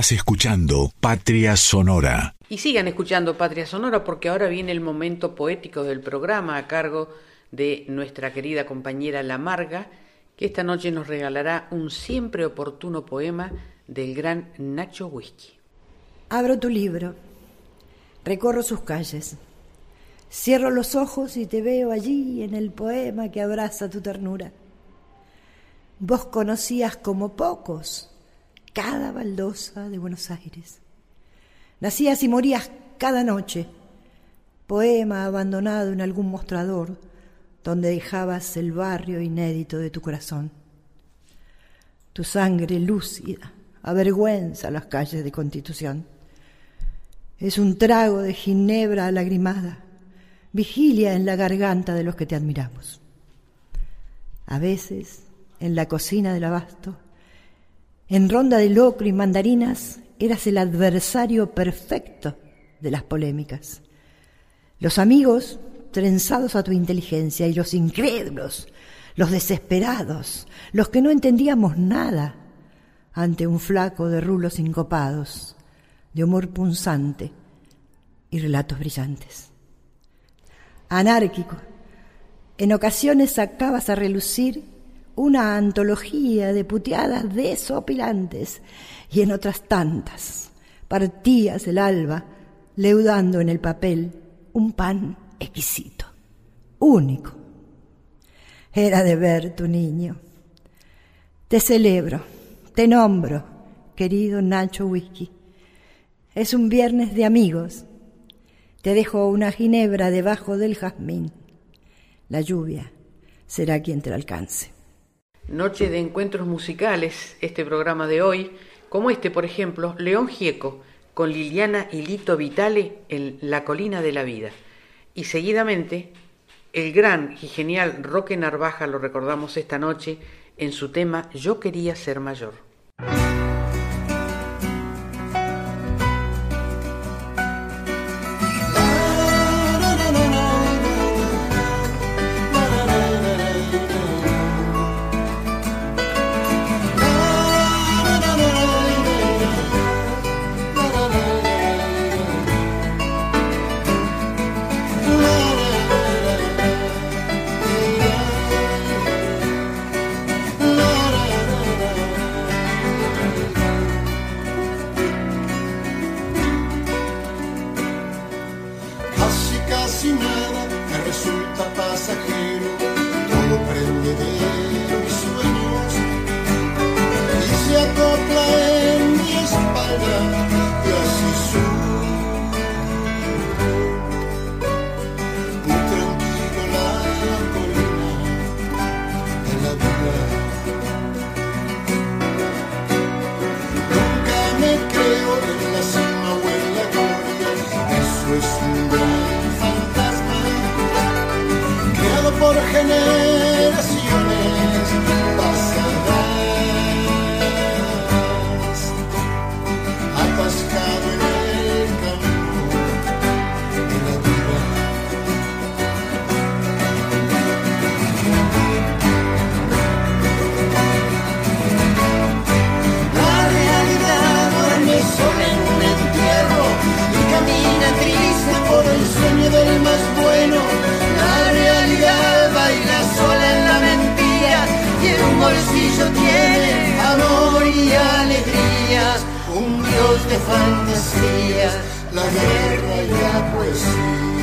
Estás escuchando Patria Sonora. Y sigan escuchando Patria Sonora porque ahora viene el momento poético del programa a cargo de nuestra querida compañera La Marga, que esta noche nos regalará un siempre oportuno poema del gran Nacho Whisky. Abro tu libro, recorro sus calles, cierro los ojos y te veo allí en el poema que abraza tu ternura. Vos conocías como pocos cada baldosa de Buenos Aires. Nacías y morías cada noche, poema abandonado en algún mostrador donde dejabas el barrio inédito de tu corazón. Tu sangre lúcida avergüenza las calles de Constitución. Es un trago de ginebra lagrimada, vigilia en la garganta de los que te admiramos. A veces, en la cocina del abasto, en ronda de locro y mandarinas, eras el adversario perfecto de las polémicas. Los amigos trenzados a tu inteligencia y los incrédulos, los desesperados, los que no entendíamos nada ante un flaco de rulos sincopados, de humor punzante y relatos brillantes. Anárquico, en ocasiones sacabas a relucir una antología de puteadas desopilantes y en otras tantas partías el alba leudando en el papel un pan exquisito, único. Era de ver tu niño. Te celebro, te nombro, querido Nacho Whisky. Es un viernes de amigos. Te dejo una ginebra debajo del jazmín. La lluvia será quien te alcance. Noche de encuentros musicales, este programa de hoy, como este, por ejemplo, León Gieco, con Liliana y Lito Vitale en La Colina de la Vida. Y seguidamente, el gran y genial Roque Narvaja lo recordamos esta noche en su tema Yo quería ser mayor. Thank. Un dios de fantasías, la guerra y la poesía.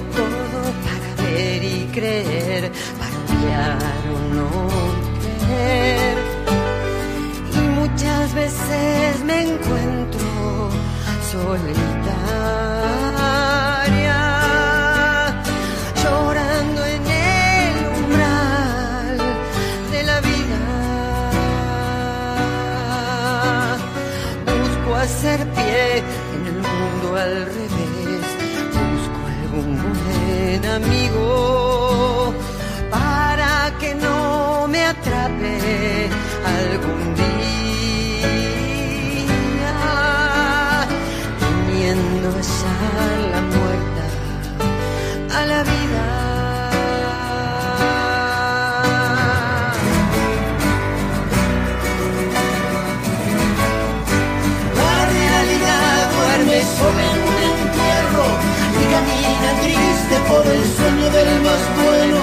Todo para ver y creer, para odiar o no creer. Y muchas veces me encuentro solitaria, llorando en el umbral de la vida. Busco hacer pie en el mundo al amigo para que no me atrape algún día, teniendo hallar la muerta a la vida. Por el sueño del más bueno.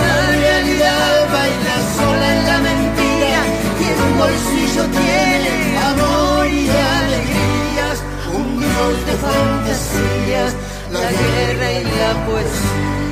La realidad baila sola en la mentira y en un bolsillo tiene amor y alegrías. Un dios de fantasías, la guerra y la poesía.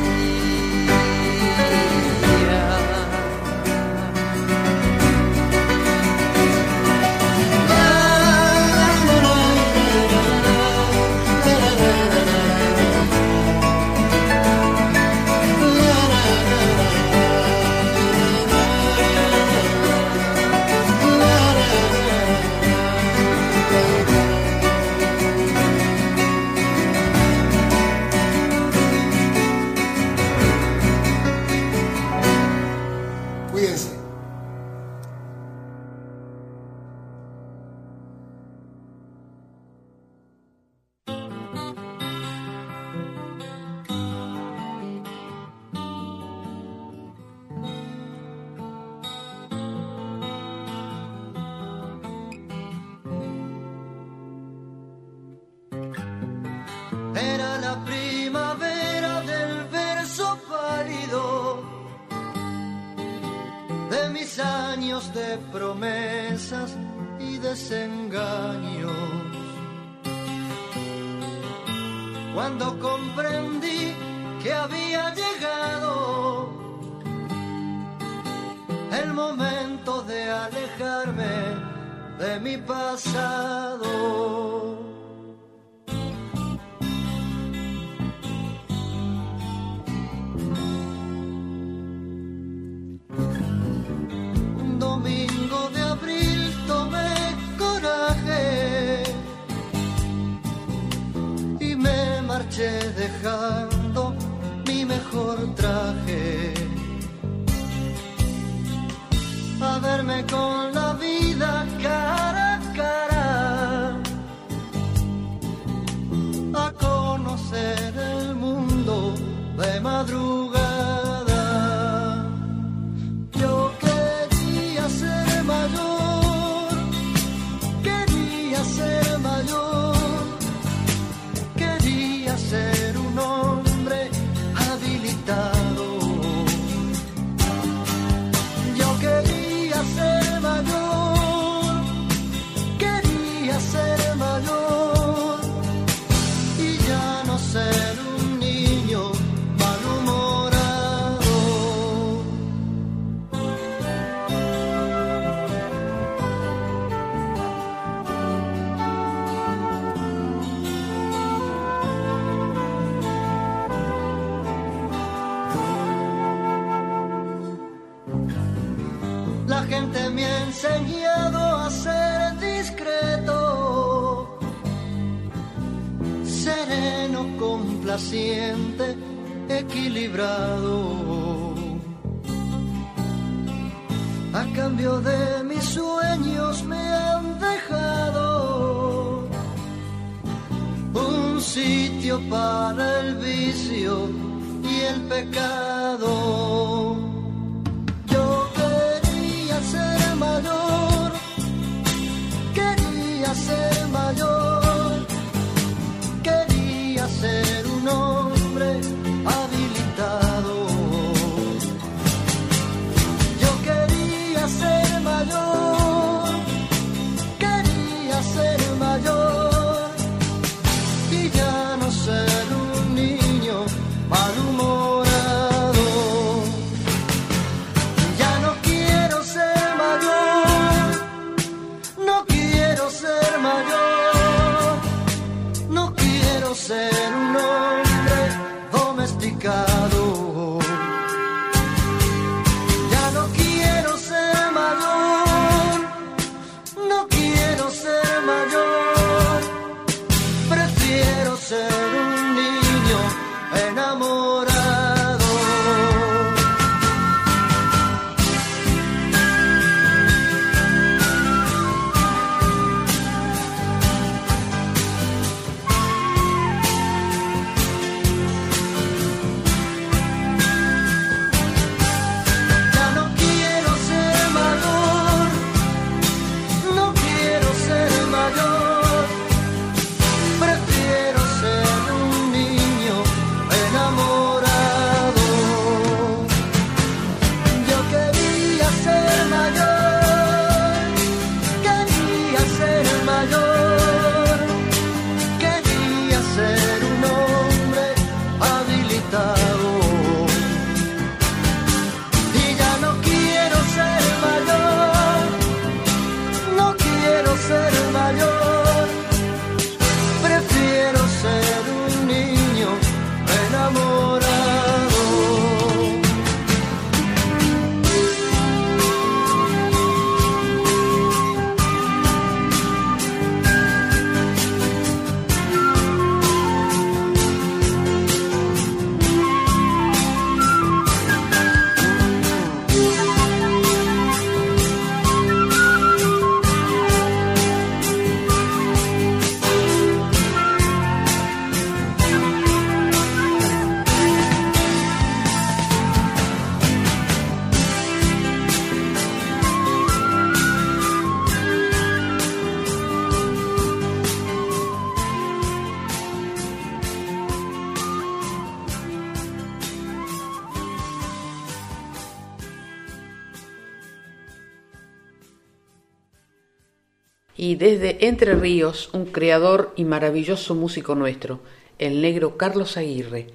y desde Entre Ríos un creador y maravilloso músico nuestro, el negro Carlos Aguirre,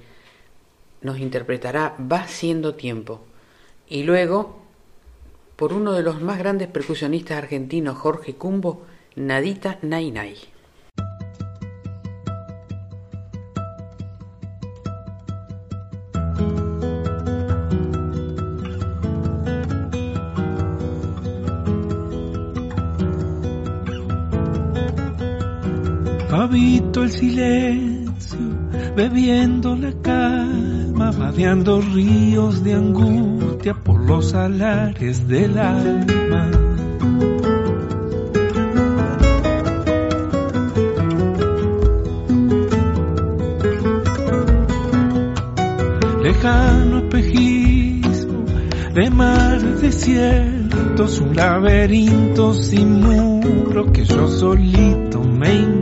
nos interpretará Va siendo tiempo. Y luego, por uno de los más grandes percusionistas argentinos, Jorge Cumbo, Nadita Nainay. habito el silencio, bebiendo la calma, vadeando ríos de angustia por los alares del alma. Lejano espejismo de mar desiertos, un laberinto sin muro que yo solito me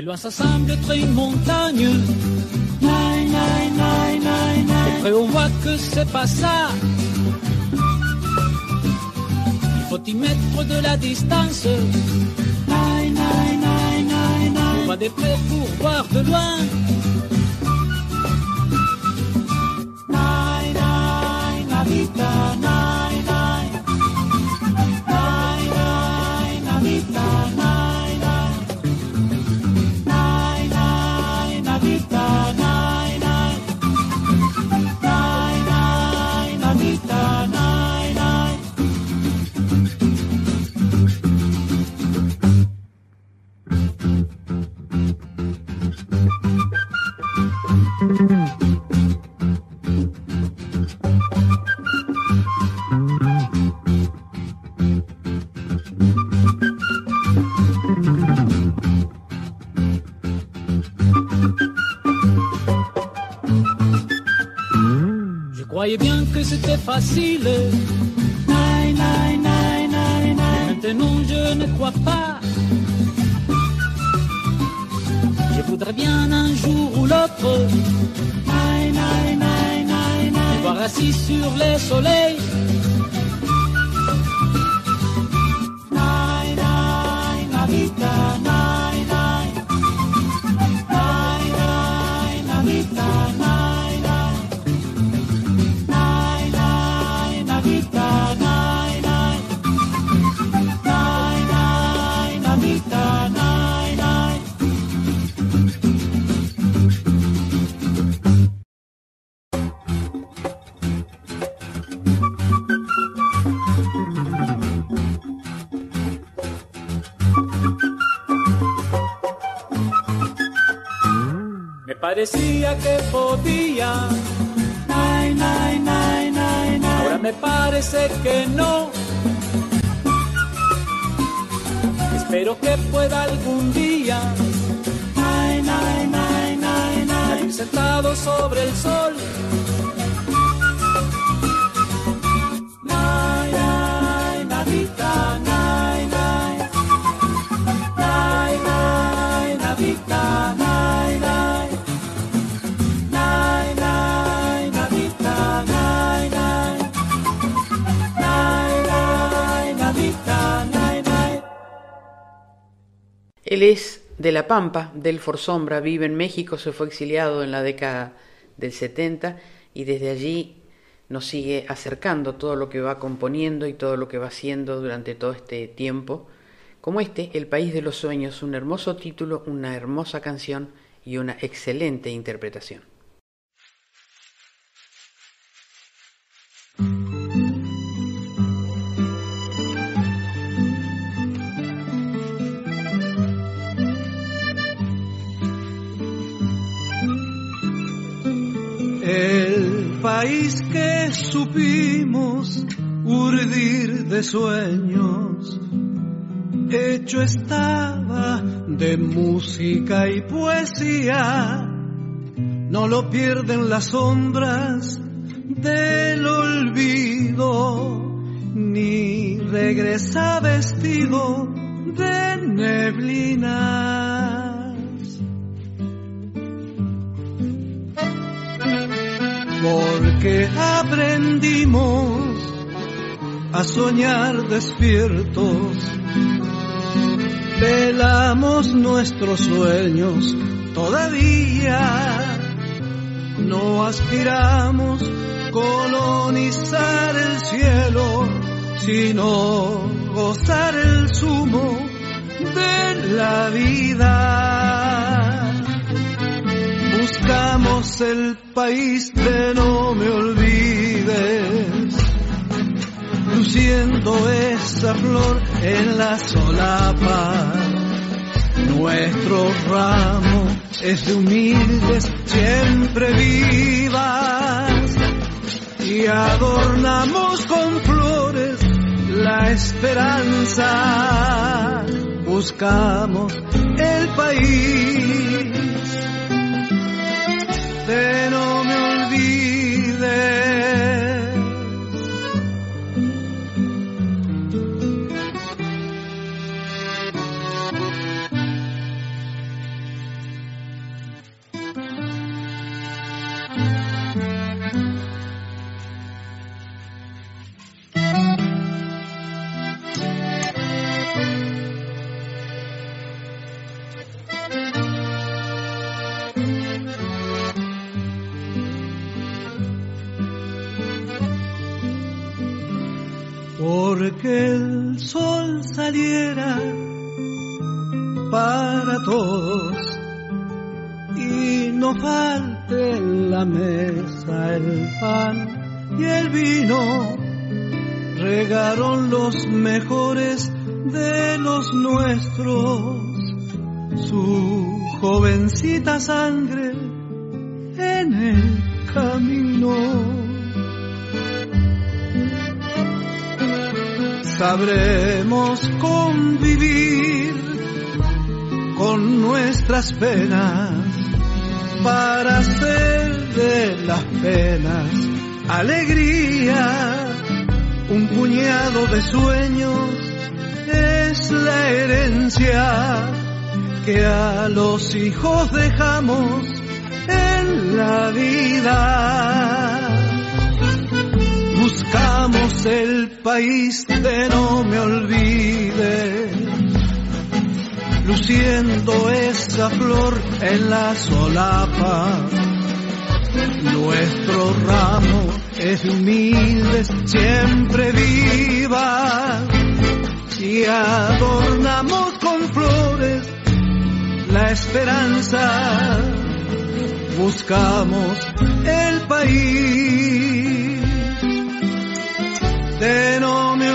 loin s'assemble être une montagne. Nine, on voit que c'est pas ça. Il faut y mettre de la distance. On va des près pour voir de loin. C'était facile. Maintenant je ne crois pas. Je voudrais bien un jour ou l'autre. Voir assis sur les soleils. Parecía que podía. Nine, nine, nine. Ahora me parece que no. Espero que pueda algún día. Salir sentado sobre el sol. Él es de La Pampa, del Forsombra, vive en México, se fue exiliado en la década del 70 y desde allí nos sigue acercando todo lo que va componiendo y todo lo que va haciendo durante todo este tiempo. Como este, El País de los Sueños, un hermoso título, una hermosa canción y una excelente interpretación. El país que supimos urdir de sueños, hecho estaba de música y poesía, no lo pierden las sombras del olvido, ni regresa vestido de neblina. Aprendimos a soñar despiertos. Velamos nuestros sueños todavía, no aspiramos colonizar el cielo, sino gozar el zumo de la vida buscamos el país de no me olvides, luciendo esa flor en la solapa. Nuestro ramo es de humildes, siempre vivas, y adornamos con flores la esperanza. Buscamos el país de porque el sol saliera para todos y no falte en la mesa el pan y el vino. Regaron los mejores de los nuestros, su jovencita sangre en el camino. Sabremos convivir con nuestras penas para hacer de las penas alegría. Un puñado de sueños es la herencia que a los hijos dejamos en la vida buscamos el país de no me olvide, luciendo esa flor en la solapa. Nuestro ramo es de humildes, siempre viva, y adornamos con flores la esperanza. Buscamos el país no me.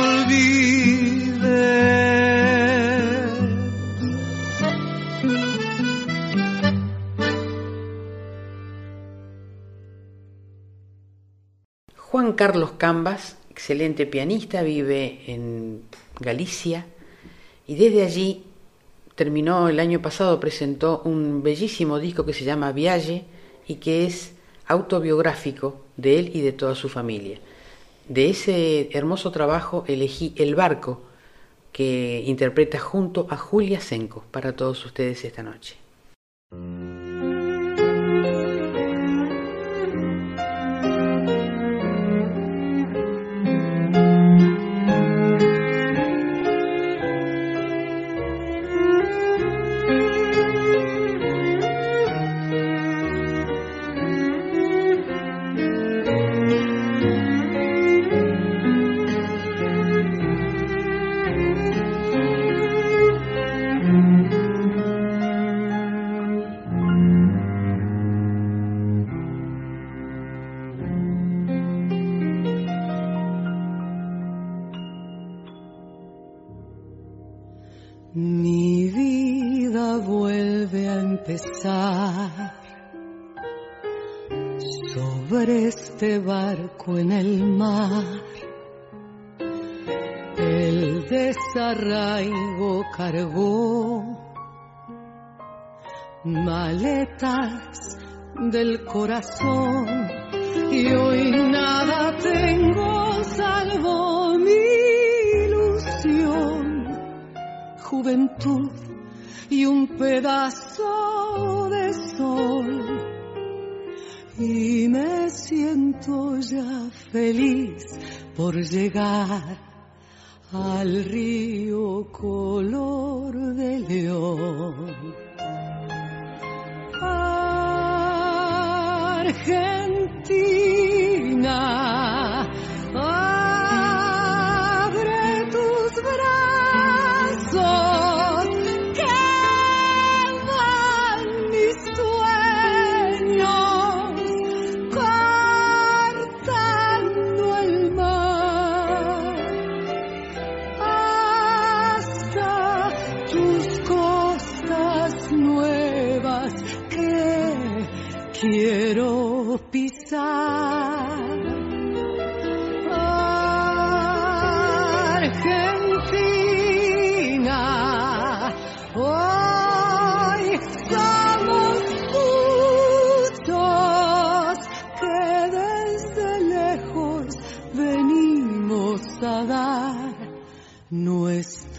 Juan Carlos Cambas, excelente pianista, vive en Galicia y desde allí terminó el año pasado, presentó un bellísimo disco que se llama Viaje y que es autobiográfico de él y de toda su familia. De ese hermoso trabajo elegí El Barco, que interpreta junto a Julia Senco para todos ustedes esta noche. En el mar. El desarraigo cargó maletas del corazón y hoy nada tengo salvo mi ilusión, juventud y un pedazo de sol. Y me siento ya feliz por llegar al río color de león. Argentina,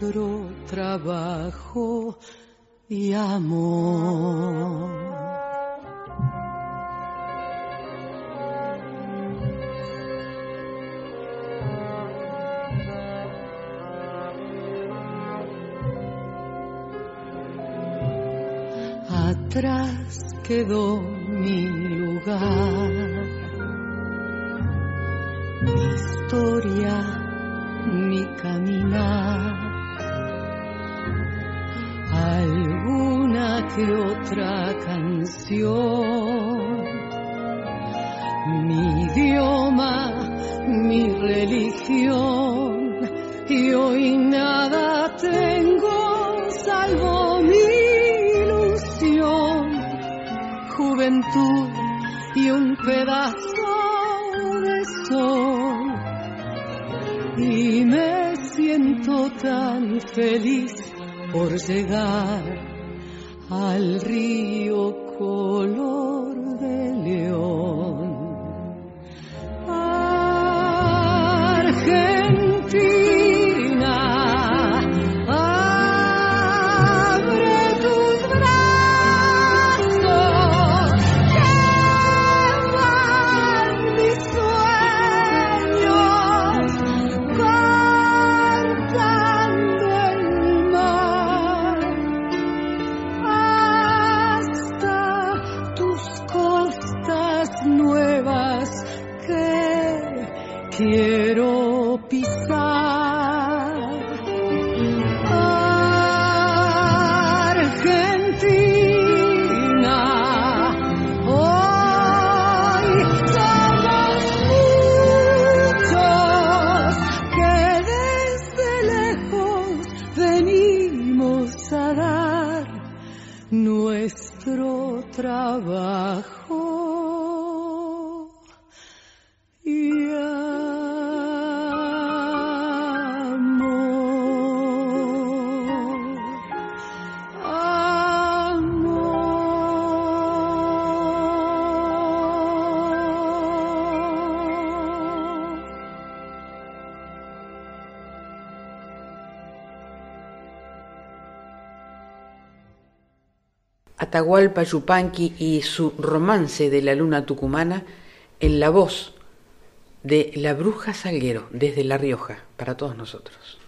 nuestro trabajo y amor. Atrás quedó mi lugar, mi historia, mi caminar, alguna que otra canción, mi idioma, mi religión, y hoy nada tengo salvo mi ilusión, juventud y un pedazo de sol. Y me siento tan feliz por llegar al río color Atahualpa Yupanqui y su romance de la luna tucumana en la voz de la bruja Salguero desde La Rioja para todos nosotros.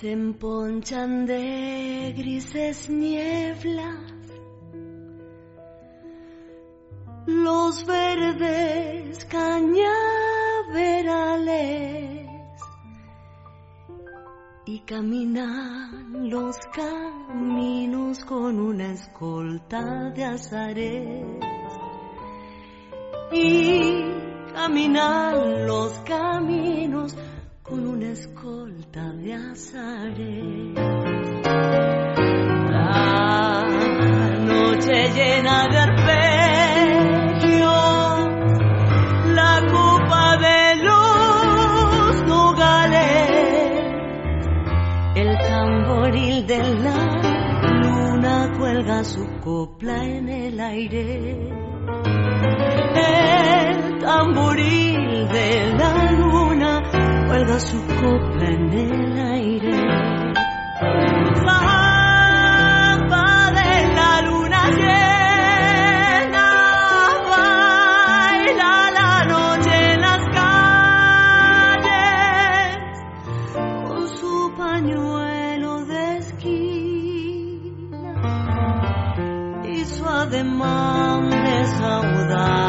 Se emponchan de grises nieblas. Los verdes cañaverales. Y caminan los caminos con una escolta de azares. Y caminan los caminos con una escolta de azares. La noche llena de arpegios, la copa de los nogales, el tamboril de la luna cuelga su copla en el aire. El tamboril de la cuelga su copla en el aire. De la luna llena, baila la noche en las calles con su pañuelo de esquina y su ademán de saudades.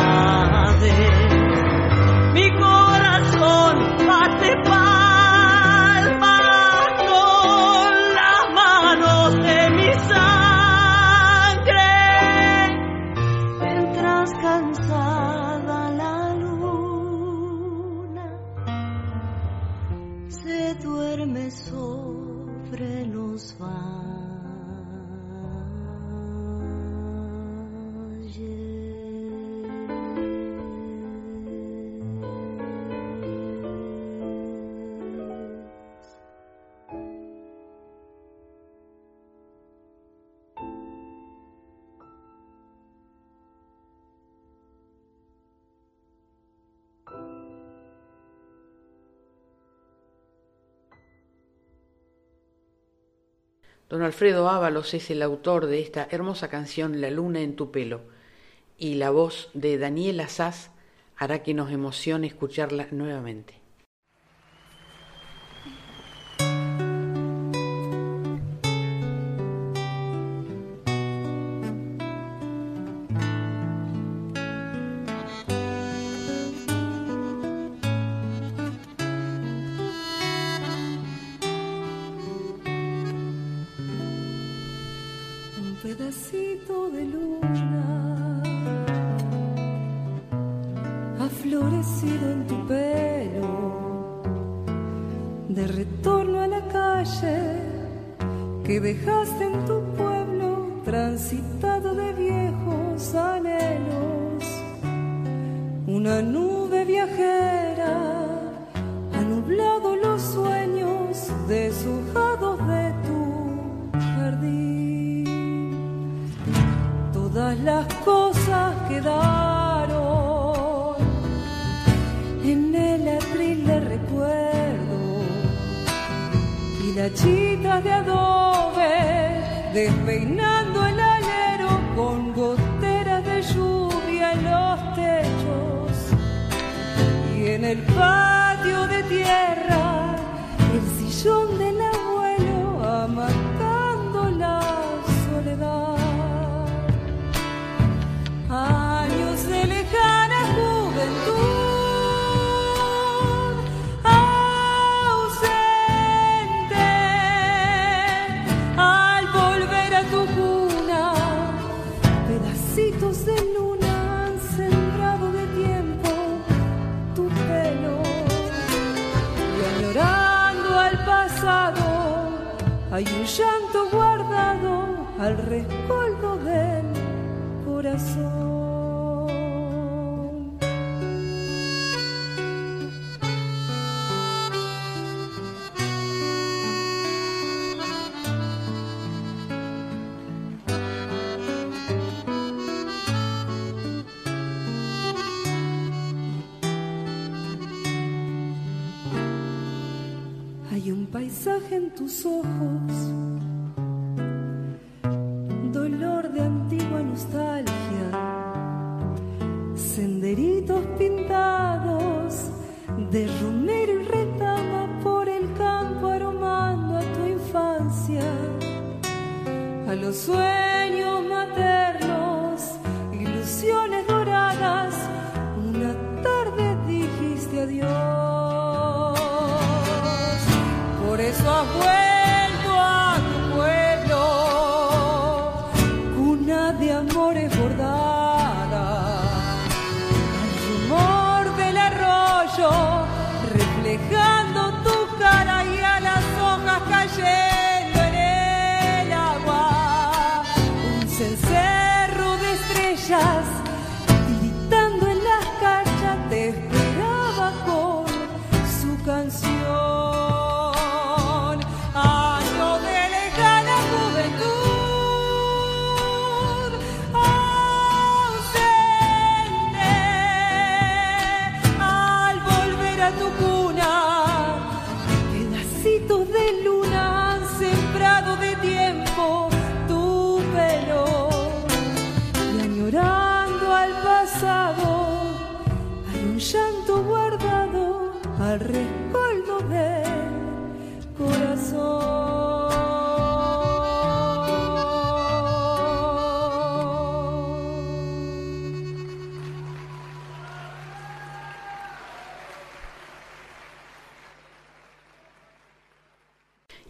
Don Alfredo Ábalos es el autor de esta hermosa canción La luna en tu pelo y la voz de Daniela Sass hará que nos emocione escucharla nuevamente.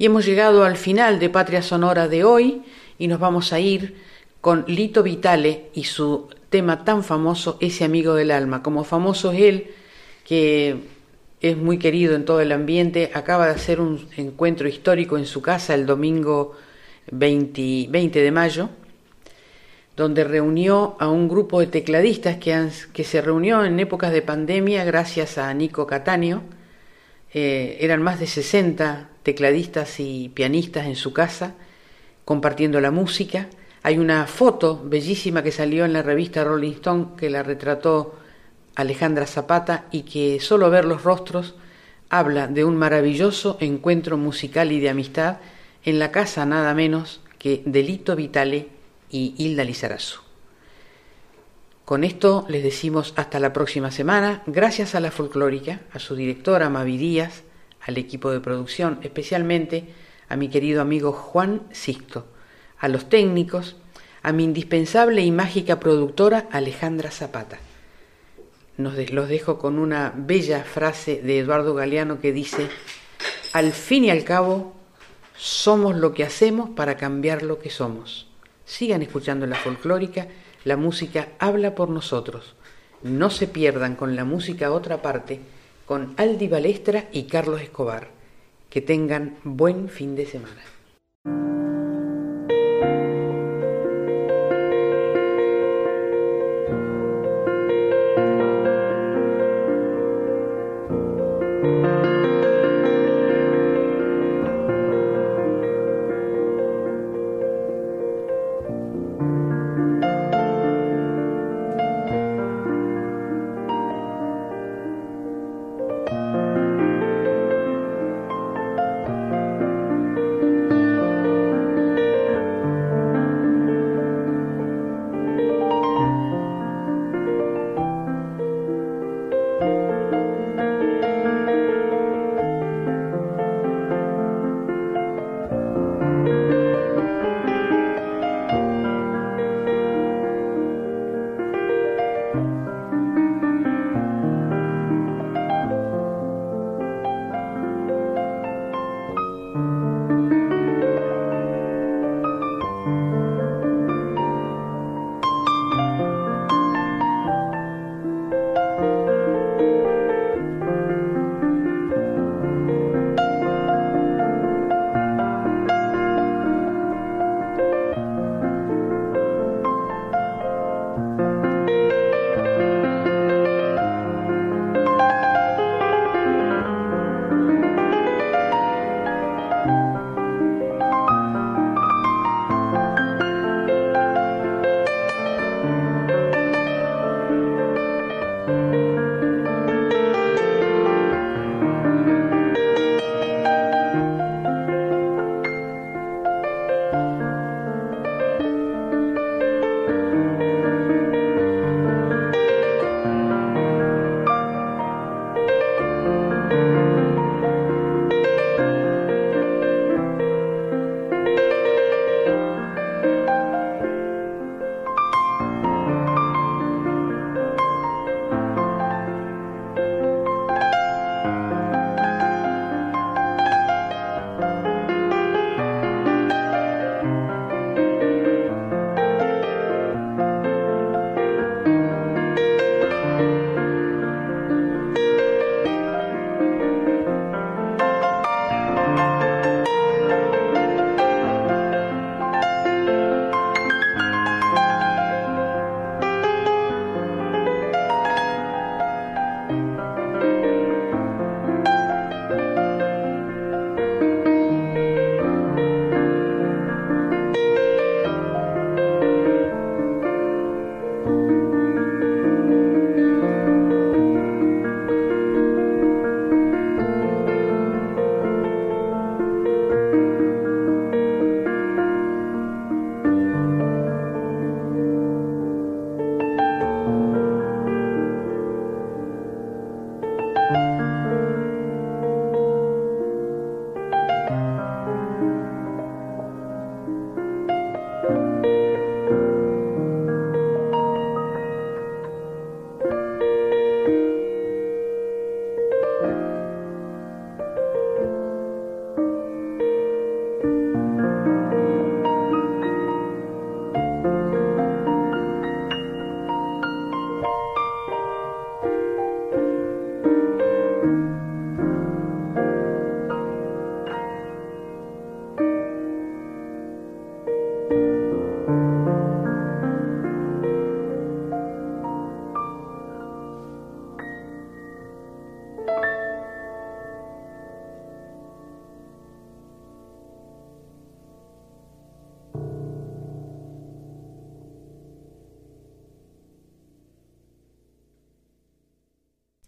Hemos llegado al final de Patria Sonora de hoy y nos vamos a ir con Lito Vitale y su tema tan famoso, Ese amigo del alma. Como famoso es él, que es muy querido en todo el ambiente, acaba de hacer un encuentro histórico en su casa el domingo 20, 20 de mayo, donde reunió a un grupo de tecladistas que se reunió en épocas de pandemia gracias a Nico Catania. Eh, eran más de 60 tecladistas y pianistas en su casa compartiendo la música. Hay una foto bellísima que salió en la revista Rolling Stone que la retrató Alejandra Zapata y que solo ver los rostros habla de un maravilloso encuentro musical y de amistad en la casa nada menos que de Lito Vitale y Hilda Lizarazu. Con esto les decimos hasta la próxima semana, gracias a la folclórica, a su directora Mavi Díaz, al equipo de producción, especialmente a mi querido amigo Juan Sixto, a los técnicos, a mi indispensable y mágica productora Alejandra Zapata. Nos los dejo con una bella frase de Eduardo Galeano que dice, al fin y al cabo, somos lo que hacemos para cambiar lo que somos. Sigan escuchando la folclórica, la música habla por nosotros. No se pierdan con la música otra parte, con Aldi Balestra y Carlos Escobar. Que tengan buen fin de semana.